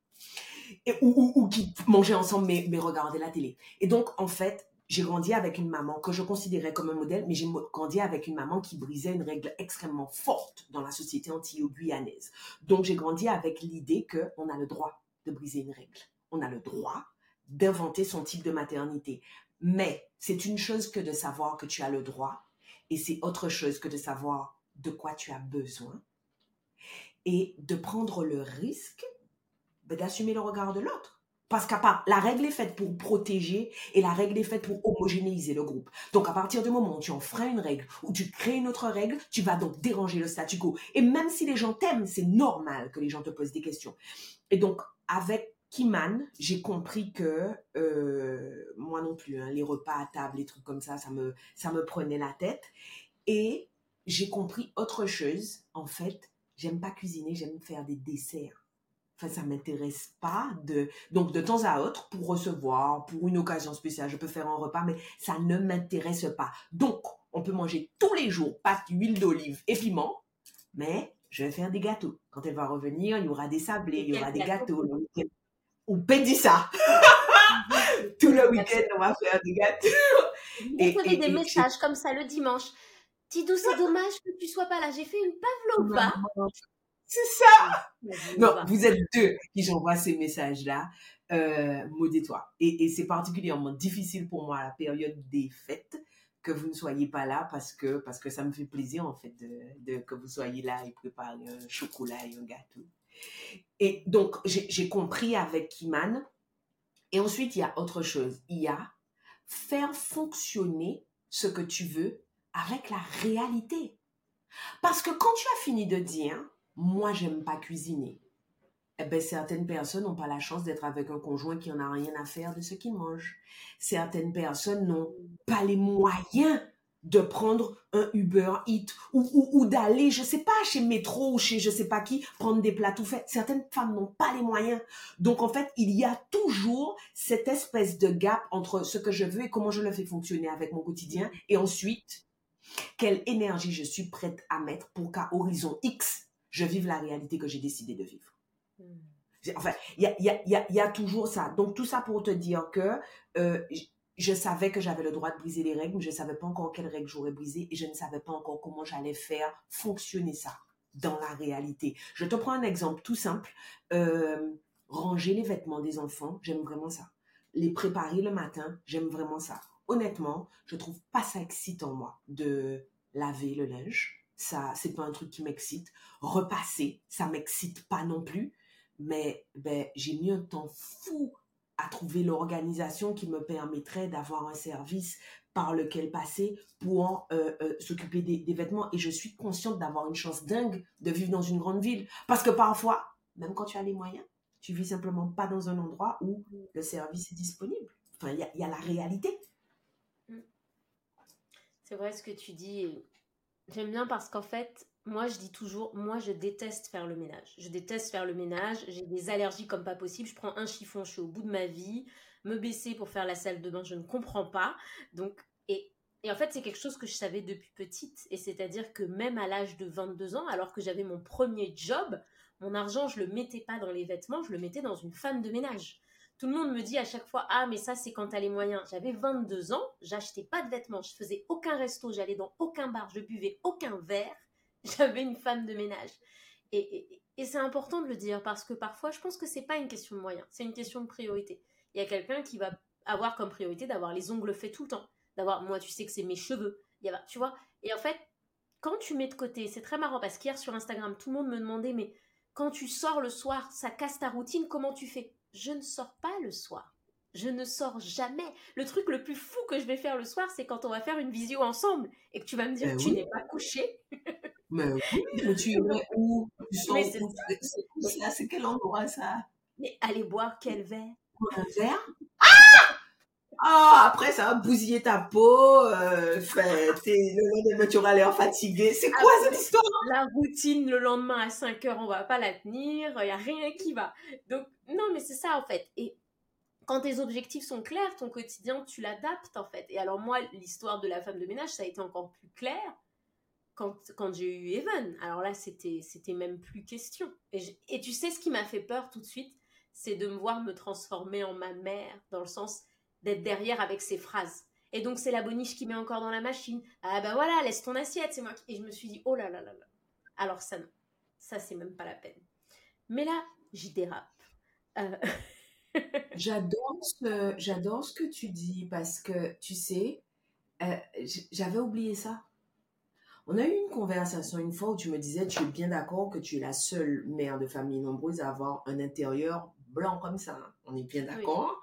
Ou, qui mangeaient ensemble mais regardaient la télé. Et donc, en fait, j'ai grandi avec une maman que je considérais comme un modèle, mais j'ai grandi avec une maman qui brisait une règle extrêmement forte dans la société antillo-guyanaise. Donc j'ai grandi avec l'idée qu'on a le droit de briser une règle. On a le droit d'inventer son type de maternité. Mais c'est une chose que de savoir que tu as le droit, et c'est autre chose que de savoir de quoi tu as besoin, et de prendre le risque ben, d'assumer le regard de l'autre. Parce qu'à part, la règle est faite pour protéger et la règle est faite pour homogénéiser le groupe. Donc, à partir du moment où tu enfreins une règle ou tu crées une autre règle, tu vas donc déranger le statu quo. Et même si les gens t'aiment, c'est normal que les gens te posent des questions. Et donc, avec Kiman, j'ai compris que euh, moi non plus, hein, les repas à table, les trucs comme ça, ça me, ça me prenait la tête. Et j'ai compris autre chose. En fait, j'aime pas cuisiner, j'aime faire des desserts. Enfin, ça m'intéresse pas de donc de temps à autre pour recevoir, pour une occasion spéciale, je peux faire un repas, mais ça ne m'intéresse pas. Donc, on peut manger tous les jours pâte, huile d'olive et piment, mais je vais faire des gâteaux. Quand elle va revenir, il y aura des sablés, il y aura des gâteaux. Ou ça Tout le week-end, on va faire des gâteaux. Et, et, des messages comme ça le dimanche. Tidou, c'est dommage que tu sois pas là. J'ai fait une pavlova. C'est ça Non, vous êtes deux qui j'envoie ces messages-là. Euh, Modez-toi. Et, et c'est particulièrement difficile pour moi à la période des fêtes que vous ne soyez pas là parce que, parce que ça me fait plaisir en fait de, de que vous soyez là et préparer un chocolat et un gâteau. Et donc, j'ai compris avec Kiman. Et ensuite, il y a autre chose. Il y a faire fonctionner ce que tu veux avec la réalité. Parce que quand tu as fini de dire, moi, j'aime pas cuisiner. Eh ben, certaines personnes n'ont pas la chance d'être avec un conjoint qui en a rien à faire de ce qu'il mange. Certaines personnes n'ont pas les moyens de prendre un Uber Eat ou, d'aller, je sais pas, chez Métro ou chez je sais pas qui, prendre des plats tout faits. Certaines femmes n'ont pas les moyens. Donc, en fait, il y a toujours cette espèce de gap entre ce que je veux et comment je le fais fonctionner avec mon quotidien. Et ensuite, quelle énergie je suis prête à mettre pour qu'à horizon X, je vive la réalité que j'ai décidé de vivre. Hmm. Enfin, il y a, y, a, y a, toujours ça. Donc, tout ça pour te dire que euh, je savais que j'avais le droit de briser les règles, mais je ne savais pas encore quelles règles j'aurais brisées et je ne savais pas encore comment j'allais faire fonctionner ça dans la réalité. Je te prends un exemple tout simple. Euh, ranger les vêtements des enfants, j'aime vraiment ça. Les préparer le matin, j'aime vraiment ça. Honnêtement, je trouve pas ça excitant, moi, de laver le linge. Ça, c'est pas un truc qui m'excite. Repasser, ça m'excite pas non plus. Mais ben, j'ai mis un temps fou à trouver l'organisation qui me permettrait d'avoir un service par lequel passer pour euh, euh, s'occuper des, vêtements. Et je suis consciente d'avoir une chance dingue de vivre dans une grande ville. Parce que parfois, même quand tu as les moyens, tu vis simplement pas dans un endroit où le service est disponible. Enfin, il y, a, la réalité. C'est vrai ce que tu dis. J'aime bien parce qu'en fait, moi, je dis toujours, moi, je déteste faire le ménage. Je déteste faire le ménage. J'ai des allergies comme pas possible. Je prends un chiffon, je suis au bout de ma vie. Me baisser pour faire la salle de bain, je ne comprends pas. Donc, et, et en fait, c'est quelque chose que je savais depuis petite. Et c'est-à-dire que même à l'âge de 22 ans, alors que j'avais mon premier job, mon argent, je le mettais pas dans les vêtements, je le mettais dans une femme de ménage. Tout le monde me dit à chaque fois Ah, mais ça, c'est quand t'as les moyens. J'avais 22 ans, j'achetais pas de vêtements, je faisais aucun resto, j'allais dans aucun bar, je buvais aucun verre. j'avais une femme de ménage. Et, c'est important de le dire parce que parfois, je pense que c'est pas une question de moyens, c'est une question de priorité. Il y a quelqu'un qui va avoir comme priorité d'avoir les ongles faits tout le temps, d'avoir, moi, tu sais que c'est mes cheveux, tu vois? Et en fait, quand tu mets de côté, c'est très marrant parce qu'hier sur Instagram, tout le monde me demandait, mais quand tu sors le soir, ça casse ta routine, comment tu fais? Je ne sors pas le soir. Je ne sors jamais. Le truc le plus fou que je vais faire le soir, c'est quand on va faire une visio ensemble et que tu vas me dire, ben tu n'es pas couché. Mais oui, mais tu irais où? C'est C'est quel endroit ça? Mais aller boire quel verre? Un verre? Ah ah, après, ça va bousiller ta peau. Euh, le lendemain, tu auras l'air fatigué. C'est quoi cette histoire? La routine, le lendemain à 5 heures, on va pas la tenir. Il n'y a rien qui va. Donc, non, mais c'est ça, en fait. Et quand tes objectifs sont clairs, ton quotidien, tu l'adaptes, en fait. Et alors, moi, l'histoire de la femme de ménage, ça a été encore plus clair quand, j'ai eu Evan. Alors là, c'était, c'était même plus question. Et, et tu sais ce qui m'a fait peur tout de suite C'est de me voir me transformer en ma mère, dans le sens d'être derrière avec ses phrases. Et donc, c'est la boniche qui met encore dans la machine. Ah bah voilà, laisse ton assiette, c'est moi qui... Et je me suis dit, oh là là là là. Alors ça, non. Ça, c'est même pas la peine. Mais là, j'y dérape. Euh, j'adore, ce, j'adore ce que tu dis parce que, tu sais, euh, j'avais oublié ça. On a eu une conversation une fois où tu me disais, tu es bien d'accord que tu es la seule mère de famille nombreuse à avoir un intérieur blanc comme ça. On est bien d'accord.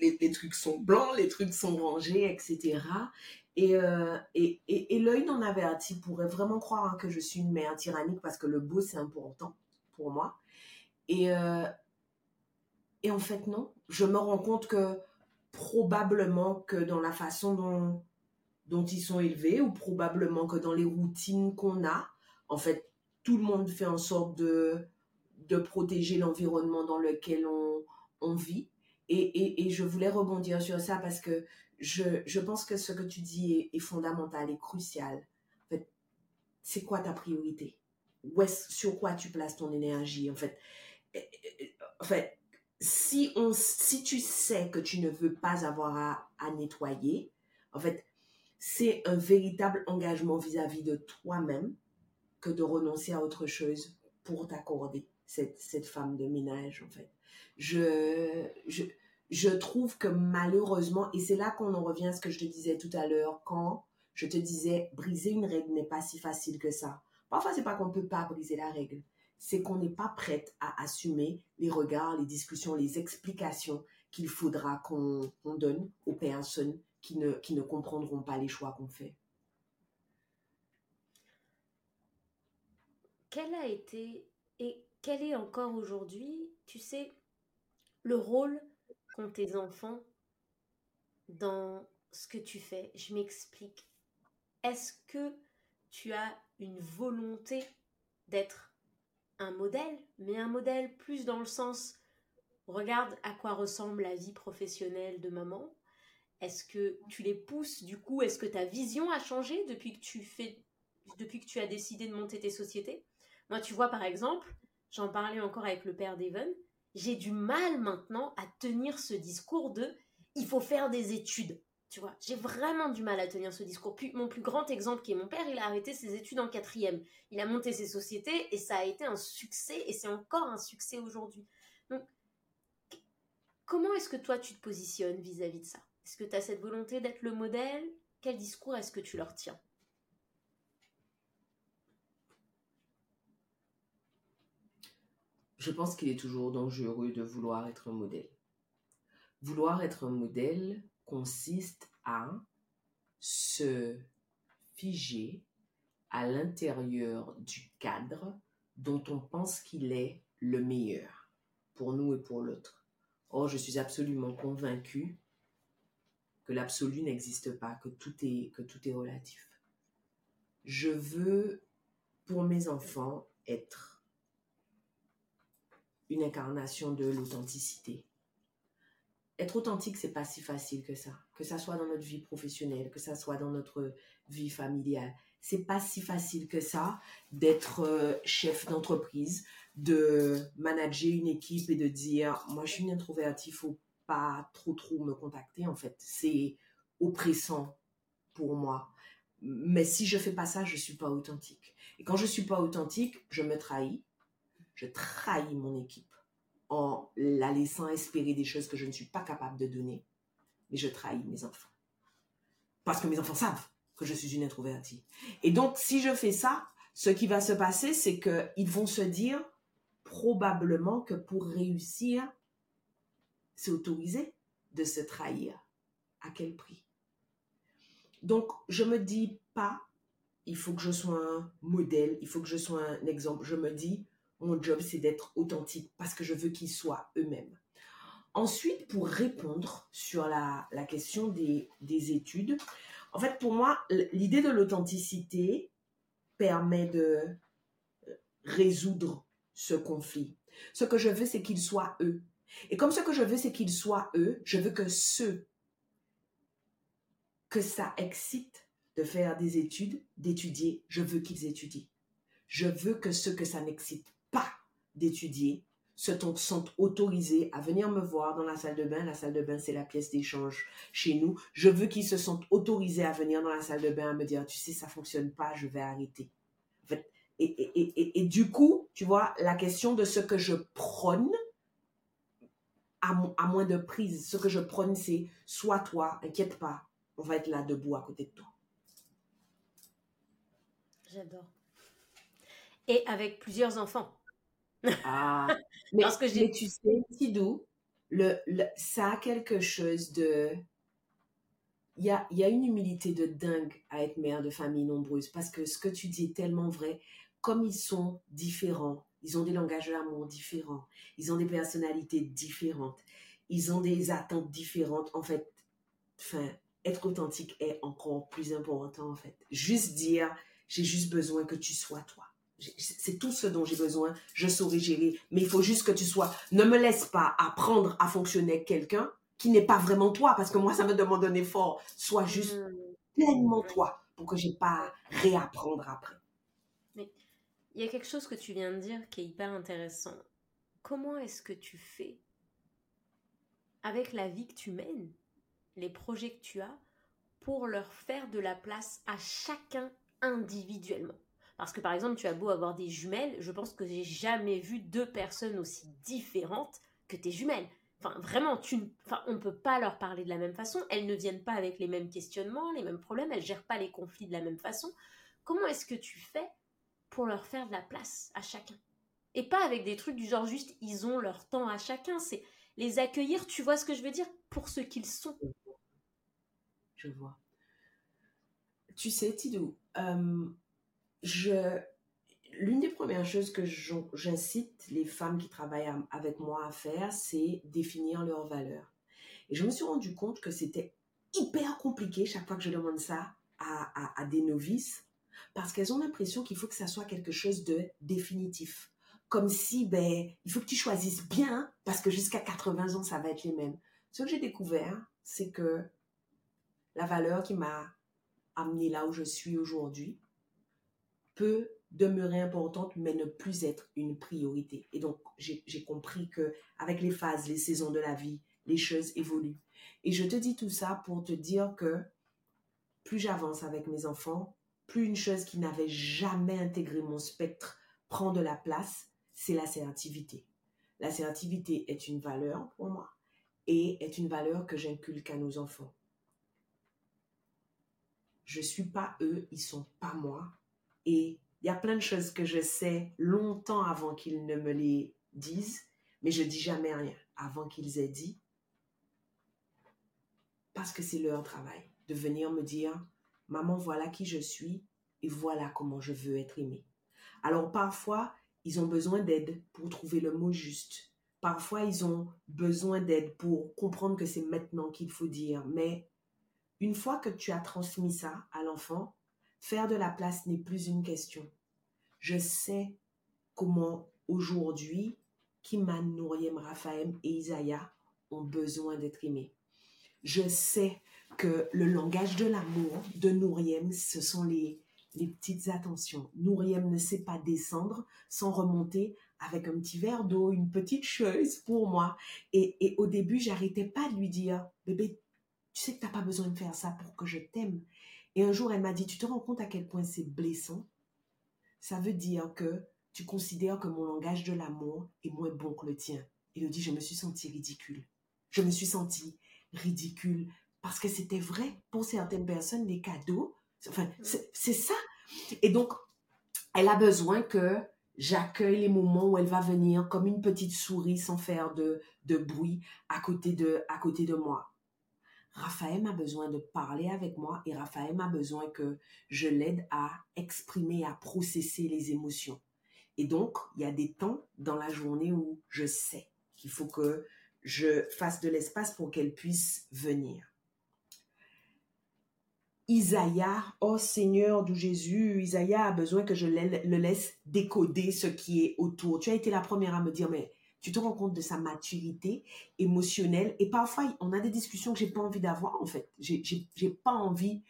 Les, trucs sont blancs, les trucs sont rangés, etc. Euh, et, et, et, l'œil non averti pourrait vraiment croire hein, que je suis une mère tyrannique parce que le beau, c'est important pour moi. Et, euh, et en fait, non. Je me rends compte que probablement que dans la façon dont ils sont élevés ou probablement que dans les routines qu'on a, en fait, tout le monde fait en sorte de, protéger l'environnement dans lequel on vit. Et, et, et, je voulais rebondir sur ça parce que je, je pense que ce que tu dis est, fondamental et crucial. C'est quoi ta priorité? Où est Sur quoi tu places ton énergie En fait, en fait si, on, si tu sais que tu ne veux pas avoir à, à nettoyer, en fait, c'est un véritable engagement vis-à-vis de toi-même que de renoncer à autre chose pour t'accorder cette, cette femme de ménage, en fait. Je, je, je trouve que malheureusement, et c'est là qu'on en revient à ce que je te disais tout à l'heure, quand je te disais, briser une règle n'est pas si facile que ça. Parfois, c'est pas qu'on ne peut pas briser la règle, c'est qu'on n'est pas prête à assumer les regards, les discussions, les explications qu'il faudra qu'on donne aux personnes qui ne, qui ne comprendront pas les choix qu'on fait. Quel a été et quel est encore aujourd'hui, tu sais, le rôle qu'ont tes enfants dans ce que tu fais Je m'explique. est-ce que tu as une volonté d'être un modèle, mais un modèle plus dans le sens regarde à quoi ressemble la vie professionnelle de maman. Est-ce que tu les pousses du coup? Est-ce que ta vision a changé depuis que tu fais depuis que tu as décidé de monter tes sociétés? Moi, tu vois par exemple, j'en parlais encore avec le père d'Evan, j'ai du mal maintenant à tenir ce discours de il faut faire des études. Tu vois, j'ai vraiment du mal à tenir ce discours. mon plus grand exemple qui est mon père, il a arrêté ses études en quatrième. Il a monté ses sociétés et ça a été un succès et c'est encore un succès aujourd'hui. Donc, comment est-ce que toi tu te positionnes vis-à-vis de ça? Est-ce que tu as cette volonté d'être le modèle? Quel discours est-ce que tu leur tiens? Je pense qu'il est toujours dangereux de vouloir être un modèle. Vouloir être un modèle, consiste à se figer à l'intérieur du cadre dont on pense qu'il est le meilleur pour nous et pour l'autre. Or, je suis absolument convaincue que l'absolu n'existe pas, que tout est que tout est relatif. Je veux pour mes enfants être une incarnation de l'authenticité, être authentique, c'est pas si facile que ça. Que ça soit dans notre vie professionnelle, que ça soit dans notre vie familiale. C'est pas si facile que ça d'être euh, chef d'entreprise, de manager une équipe et de dire, moi, je suis une introvertie, faut pas trop, trop me contacter, en fait. C'est oppressant pour moi. Mais si je fais pas ça, je suis pas authentique. Et quand je suis pas authentique, je me trahis. Je trahis mon équipe en la laissant espérer des choses que je ne suis pas capable de donner. Mais je trahis mes enfants. Parce que mes enfants savent que je suis une introvertie. Et donc, si je fais ça, ce qui va se passer, c'est qu'ils vont se dire probablement que pour réussir, c'est autorisé de se trahir. À quel prix? Donc, je me dis pas, il faut que je sois un modèle, il faut que je sois un exemple. Je me dis, mon job, c'est d'être authentique parce que je veux qu'ils soient eux-mêmes. Ensuite, pour répondre sur la, question des, des, études, en fait, pour moi, l'idée de l'authenticité permet de euh, résoudre ce conflit. Ce que je veux, c'est qu'ils soient eux. Et comme ce que je veux, c'est qu'ils soient eux, je veux que ceux que ça excite de faire des études, d'étudier, je veux qu'ils étudient. Je veux que ceux que ça n'excite d'étudier se sont autorisés à venir me voir dans la salle de bain. La salle de bain, c'est la pièce d'échange chez nous. Je veux qu'ils se sentent autorisés à venir dans la salle de bain à me dire, tu sais, ça fonctionne pas, je vais arrêter. et, et, et, et, du coup, tu vois, la question de ce que je prône à, à moins de prise. Ce que je prône, c'est sois toi, inquiète pas, on va être là debout à côté de toi. J'adore. Et avec plusieurs enfants. Ah, mais, Parce que mais tu sais, Tidou, le, le, ça a quelque chose de... Il y a, y a une humilité de dingue à être mère de famille nombreuse parce que ce que tu dis est tellement vrai. Comme ils sont différents, ils ont des langages d'amour différents, ils ont des personnalités différentes, ils ont des attentes différentes. En fait, enfin, être authentique est encore plus important en fait. Juste dire, j'ai juste besoin que tu sois toi c'est tout ce dont j'ai besoin, je saurai gérer. Mais il faut juste que tu sois, ne me laisse pas apprendre à fonctionner avec quelqu'un qui n'est pas vraiment toi, parce que moi, ça me demande un effort. Sois juste mmh. pleinement toi, pour que j'ai pas à réapprendre après. Mais il y a quelque chose que tu viens de dire qui est hyper intéressant. Comment est-ce que tu fais avec la vie que tu mènes, les projets que tu as, pour leur faire de la place à chacun individuellement? Parce que par exemple, tu as beau avoir des jumelles, je pense que j'ai jamais vu deux personnes aussi différentes que tes jumelles. Enfin, vraiment, tu, enfin, on ne peut pas leur parler de la même façon. Elles ne viennent pas avec les mêmes questionnements, les mêmes problèmes. Elles gèrent pas les conflits de la même façon. Comment est-ce que tu fais pour leur faire de la place à chacun? Et pas avec des trucs du genre juste ils ont leur temps à chacun. C'est les accueillir, tu vois ce que je veux dire, pour ce qu'ils sont. Je vois. Tu sais, Tidou, euh, l'une des premières choses que j'incite les femmes qui travaillent avec moi à faire, c'est définir leurs valeurs. Et je me suis rendu compte que c'était hyper compliqué chaque fois que je demande ça à, à des novices parce qu'elles ont l'impression qu'il faut que ça soit quelque chose de définitif. Comme si, ben, il faut que tu choisisses bien parce que jusqu'à 80 ans, ça va être les mêmes. Ce que j'ai découvert, c'est que la valeur qui m'a amené là où je suis aujourd'hui peut demeurer importante, mais ne plus être une priorité. Et donc, j'ai compris que avec les phases, les saisons de la vie, les choses évoluent. Et je te dis tout ça pour te dire que plus j'avance avec mes enfants, plus une chose qui n'avait jamais intégré mon spectre prend de la place, c'est l'assertivité. L'assertivité est une valeur pour moi et est une valeur que j'inculque à nos enfants. Je suis pas eux, ils sont pas moi. Et il y a plein de choses que je sais longtemps avant qu'ils ne me les disent, mais je dis jamais rien avant qu'ils aient dit, parce que c'est leur travail de venir me dire, maman, voilà qui je suis et voilà comment je veux être aimée. Alors parfois, ils ont besoin d'aide pour trouver le mot juste. Parfois, ils ont besoin d'aide pour comprendre que c'est maintenant qu'il faut dire. Mais une fois que tu as transmis ça à l'enfant, faire de la place n'est plus une question. Je sais comment aujourd'hui, Kiman, Nouriem, Raphaël et Isaiah ont besoin d'être aimés. Je sais que le langage de l'amour de Nouriem, ce sont les, les petites attentions. Nouriem ne sait pas descendre sans remonter avec un petit verre d'eau, une petite chose pour moi. Et, et au début, j'arrêtais pas de lui dire, bébé, tu sais que tu n'as pas besoin de faire ça pour que je t'aime. Et un jour, elle m'a dit, tu te rends compte à quel point c'est blessant? Ça veut dire que tu considères que mon langage de l'amour est moins bon que le tien. Il dit, je me suis sentie ridicule. Je me suis sentie ridicule parce que c'était vrai pour certaines personnes, les cadeaux. Enfin, mm. c'est ça. Et donc, elle a besoin que j'accueille les moments où elle va venir comme une petite souris sans faire de, de bruit à côté de, à côté de moi. Raphaël a besoin de parler avec moi et Raphaël a besoin que je l'aide à exprimer, à processer les émotions. Et donc, il y a des temps dans la journée où je sais qu'il faut que je fasse de l'espace pour qu'elle puisse venir. Isaïe, oh Seigneur de Jésus, Isaïe a besoin que je le laisse décoder ce qui est autour. Tu as été la première à me dire, mais tu te rends compte de sa maturité émotionnelle. Et parfois, on a des discussions que j'ai pas envie d'avoir, en fait. J'ai pas envie.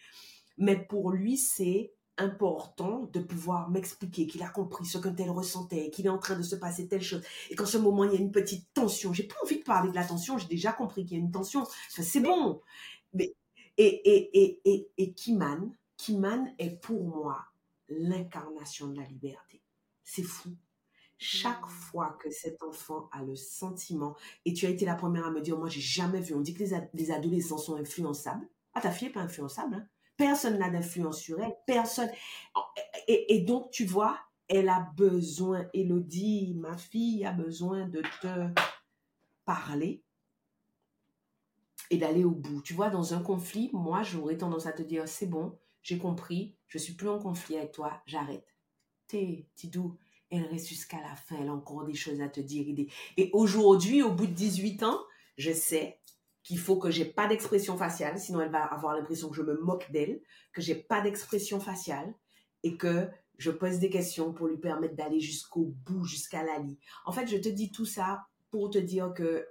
Mais pour lui, c'est important de pouvoir m'expliquer qu'il a compris ce que tel ressentait, qu'il est en train de se passer telle chose, et qu'en ce moment il y a une petite tension. J'ai pas envie de parler de la tension, j'ai déjà compris qu'il y a une tension. c'est bon. Mais et et et et, et Kiman, Kiman est pour moi l'incarnation de la liberté. C'est fou. Chaque mmh. fois que cet enfant a le sentiment, et tu as été la première à me dire, moi j'ai jamais vu, on dit que les, adolescents sont influençables. Ah, ta fille n'est pas influençable. Hein? Personne n'a d'influence sur elle. Personne. Et, donc, tu vois, elle a besoin, Elodie, ma fille, a besoin de te parler et d'aller au bout. Tu vois, dans un conflit, moi, j'aurais tendance à te dire, c'est bon, j'ai compris, je suis plus en conflit avec toi, j'arrête. T'es, Tidou, elle reste jusqu'à la fin, elle a encore des choses à te dire. Et aujourd'hui, au bout de 18 ans, je sais qu'il faut que j'ai pas d'expression faciale, sinon elle va avoir l'impression que je me moque d'elle, que j'ai pas d'expression faciale et que je pose des questions pour lui permettre d'aller jusqu'au bout, jusqu'à la lie. En fait, je te dis tout ça pour te dire que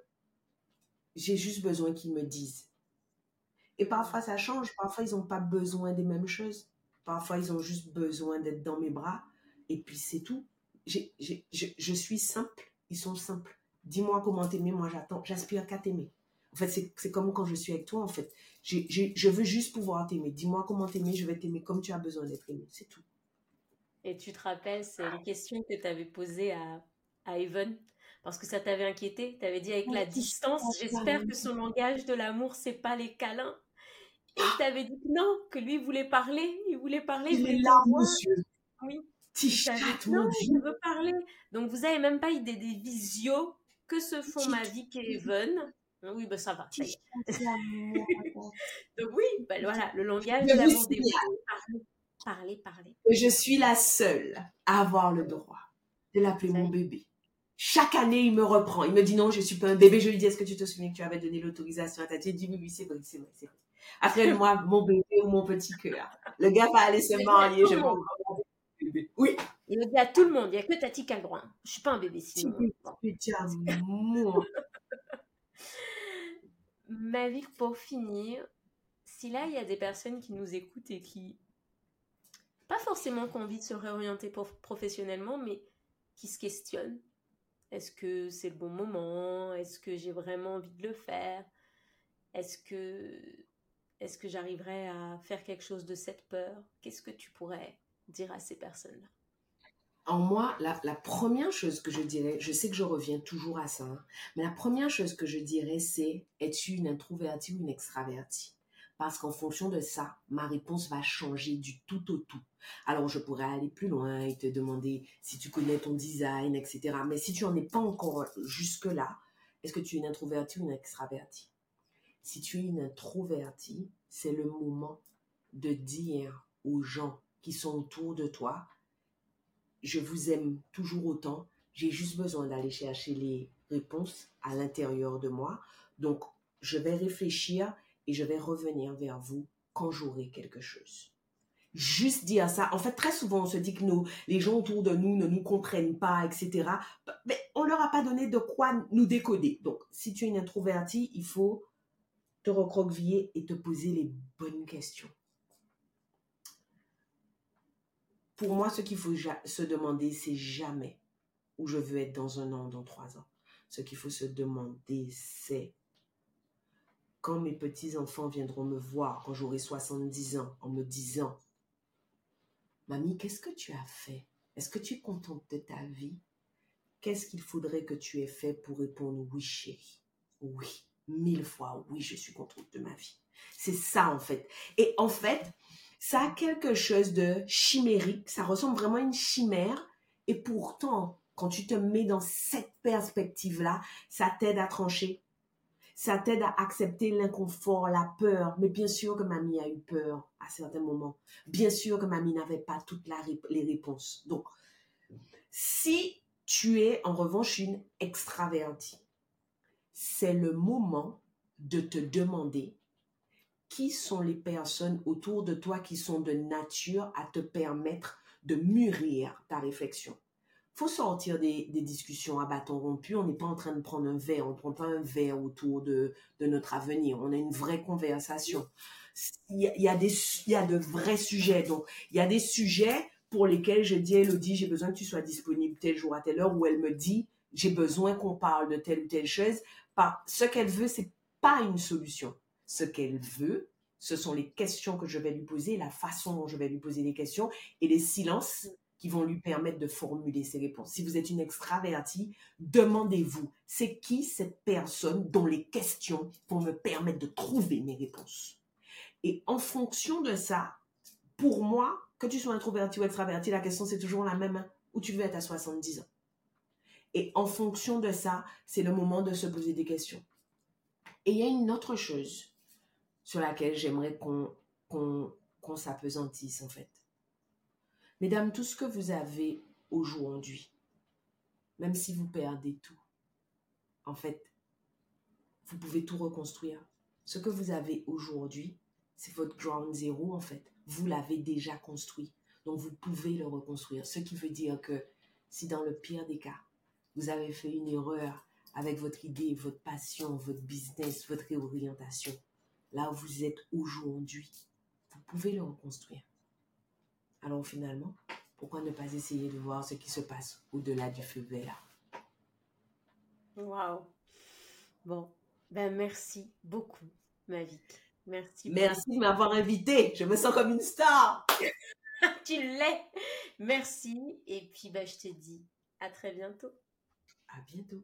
j'ai juste besoin qu'ils me disent. Et parfois ça change, parfois ils n'ont pas besoin des mêmes choses, parfois ils ont juste besoin d'être dans mes bras et puis c'est tout. Je suis simple, ils sont simples. Dis-moi comment t'aimer, moi j'attends, j'aspire qu'à t'aimer. En fait, c'est comme quand je suis avec toi, en fait. je veux juste pouvoir t'aimer. Dis-moi comment t'aimer, je vais t'aimer comme tu as besoin d'être aimé. C'est tout. Et tu te rappelles, c'est les questions que tu avais posées à, à Evan parce que ça t'avait inquiété. Tu avais dit avec la distance, j'espère que son langage de l'amour, c'est pas les câlins. Et tu avais dit non, que lui voulait parler. Il voulait parler. Il voulait là, monsieur. Oui. Non, je veux parler. Donc, vous avez même pas idée des visios que se font Mavic et Evan ah oui, bah ça va, ça. Donc oui, bah, voilà, le langage de l'amour des mots. Parler, parler, Je suis la seule à avoir le droit de l'appeler mon bébé. Chaque année, il me reprend. Il me dit non, je suis pas un bébé. Je lui dis, est-ce que tu te souviens que tu avais donné l'autorisation à ta dit oui, oui, c'est vrai, c'est vrai, c'est vrai. Après, moi, mon bébé, ou mon petit cœur. Le gars va aller se marier, je vais Oui. Il le dit à tout le monde, il n'y a que Tati qui a le droit. Je suis pas un bébé sinon. Ma vie, pour finir, si là, il y a des personnes qui nous écoutent et qui, pas forcément qu'on envie de se réorienter professionnellement, mais qui se questionnent. Est-ce que c'est le bon moment Est-ce que j'ai vraiment envie de le faire Est-ce que, est-ce que j'arriverai à faire quelque chose de cette peur Qu'est-ce que tu pourrais dire à ces personnes-là en moi, la, première chose que je dirais, je sais que je reviens toujours à ça, hein, mais la première chose que je dirais, c'est es-tu une introvertie ou une extravertie? Parce qu'en fonction de ça, ma réponse va changer du tout au tout. Alors, je pourrais aller plus loin et te demander si tu connais ton design, etc. Mais si tu n'en es pas encore jusque-là, est-ce que tu es une introvertie ou une extravertie? Si tu es une introvertie, c'est le moment de dire aux gens qui sont autour de toi, je vous aime toujours autant. J'ai juste besoin d'aller chercher les réponses à l'intérieur de moi. Donc, je vais réfléchir et je vais revenir vers vous quand j'aurai quelque chose. Juste dire ça. En fait, très souvent, on se dit que nous, les gens autour de nous ne nous comprennent pas, etc. Mais on leur a pas donné de quoi nous décoder. Donc, si tu es une introvertie, il faut te recroqueviller et te poser les bonnes questions. Pour moi, ce qu'il faut se demander, c'est jamais où je veux être dans un an, dans trois ans. Ce qu'il faut se demander, c'est quand mes petits-enfants viendront me voir, quand j'aurai 70 ans, en me disant, Mamie, qu'est-ce que tu as fait? Est-ce que tu es contente de ta vie? Qu'est-ce qu'il faudrait que tu aies fait pour répondre oui, chérie Oui, mille fois oui, je suis contente de ma vie. C'est ça, en fait. Et en fait, ça a quelque chose de chimérique, ça ressemble vraiment à une chimère, et pourtant, quand tu te mets dans cette perspective-là, ça t'aide à trancher, ça t'aide à accepter l'inconfort, la peur. Mais bien sûr que mamie a eu peur à certains moments. Bien sûr que mamie n'avait pas toutes les réponses. Donc, si tu es en revanche une extravertie, c'est le moment de te demander qui sont les personnes autour de toi qui sont de nature à te permettre de mûrir ta réflexion? faut sortir des, discussions à bâton rompu. On n'est pas en train de prendre un verre. On prend pas un verre autour de, notre avenir. On a une vraie conversation. Il y, a, des, il y a de vrais sujets. Donc, il y a des sujets pour lesquels je dis Elodie, j'ai besoin que tu sois disponible tel jour à telle heure, où elle me dit, j'ai besoin qu'on parle de telle ou telle chose. Par, ce qu'elle veut, c'est pas une solution ce qu'elle veut. Ce sont les questions que je vais lui poser, la façon dont je vais lui poser les questions et les silences qui vont lui permettre de formuler ses réponses. Si vous êtes une extravertie, demandez-vous, c'est qui cette personne dont les questions vont me permettre de trouver mes réponses? Et en fonction de ça, pour moi, que tu sois introverti ou extraverti, la question c'est toujours la même, hein, où tu veux être à 70 ans. Et en fonction de ça, c'est le moment de se poser des questions. Et il y a une autre chose sur laquelle j'aimerais qu'on qu'on s'apesantisse en fait. Mesdames, tout ce que vous avez aujourd'hui, même si vous perdez tout, en fait, vous pouvez tout reconstruire. Ce que vous avez aujourd'hui, c'est votre ground zero en fait. Vous l'avez déjà construit. Donc vous pouvez le reconstruire. Ce qui veut dire que si dans le pire des cas, vous avez fait une erreur avec votre idée, votre passion, votre business, votre réorientation, là où vous êtes aujourd'hui, vous pouvez le reconstruire. Alors finalement, pourquoi ne pas essayer de voir ce qui se passe au-delà du feu vert? Waouh Bon, ben merci beaucoup, Mavic. Merci. Merci de m'avoir invité. Je me sens comme une star. tu l'es. Merci. Et puis, ben, je te dis à très bientôt. À bientôt.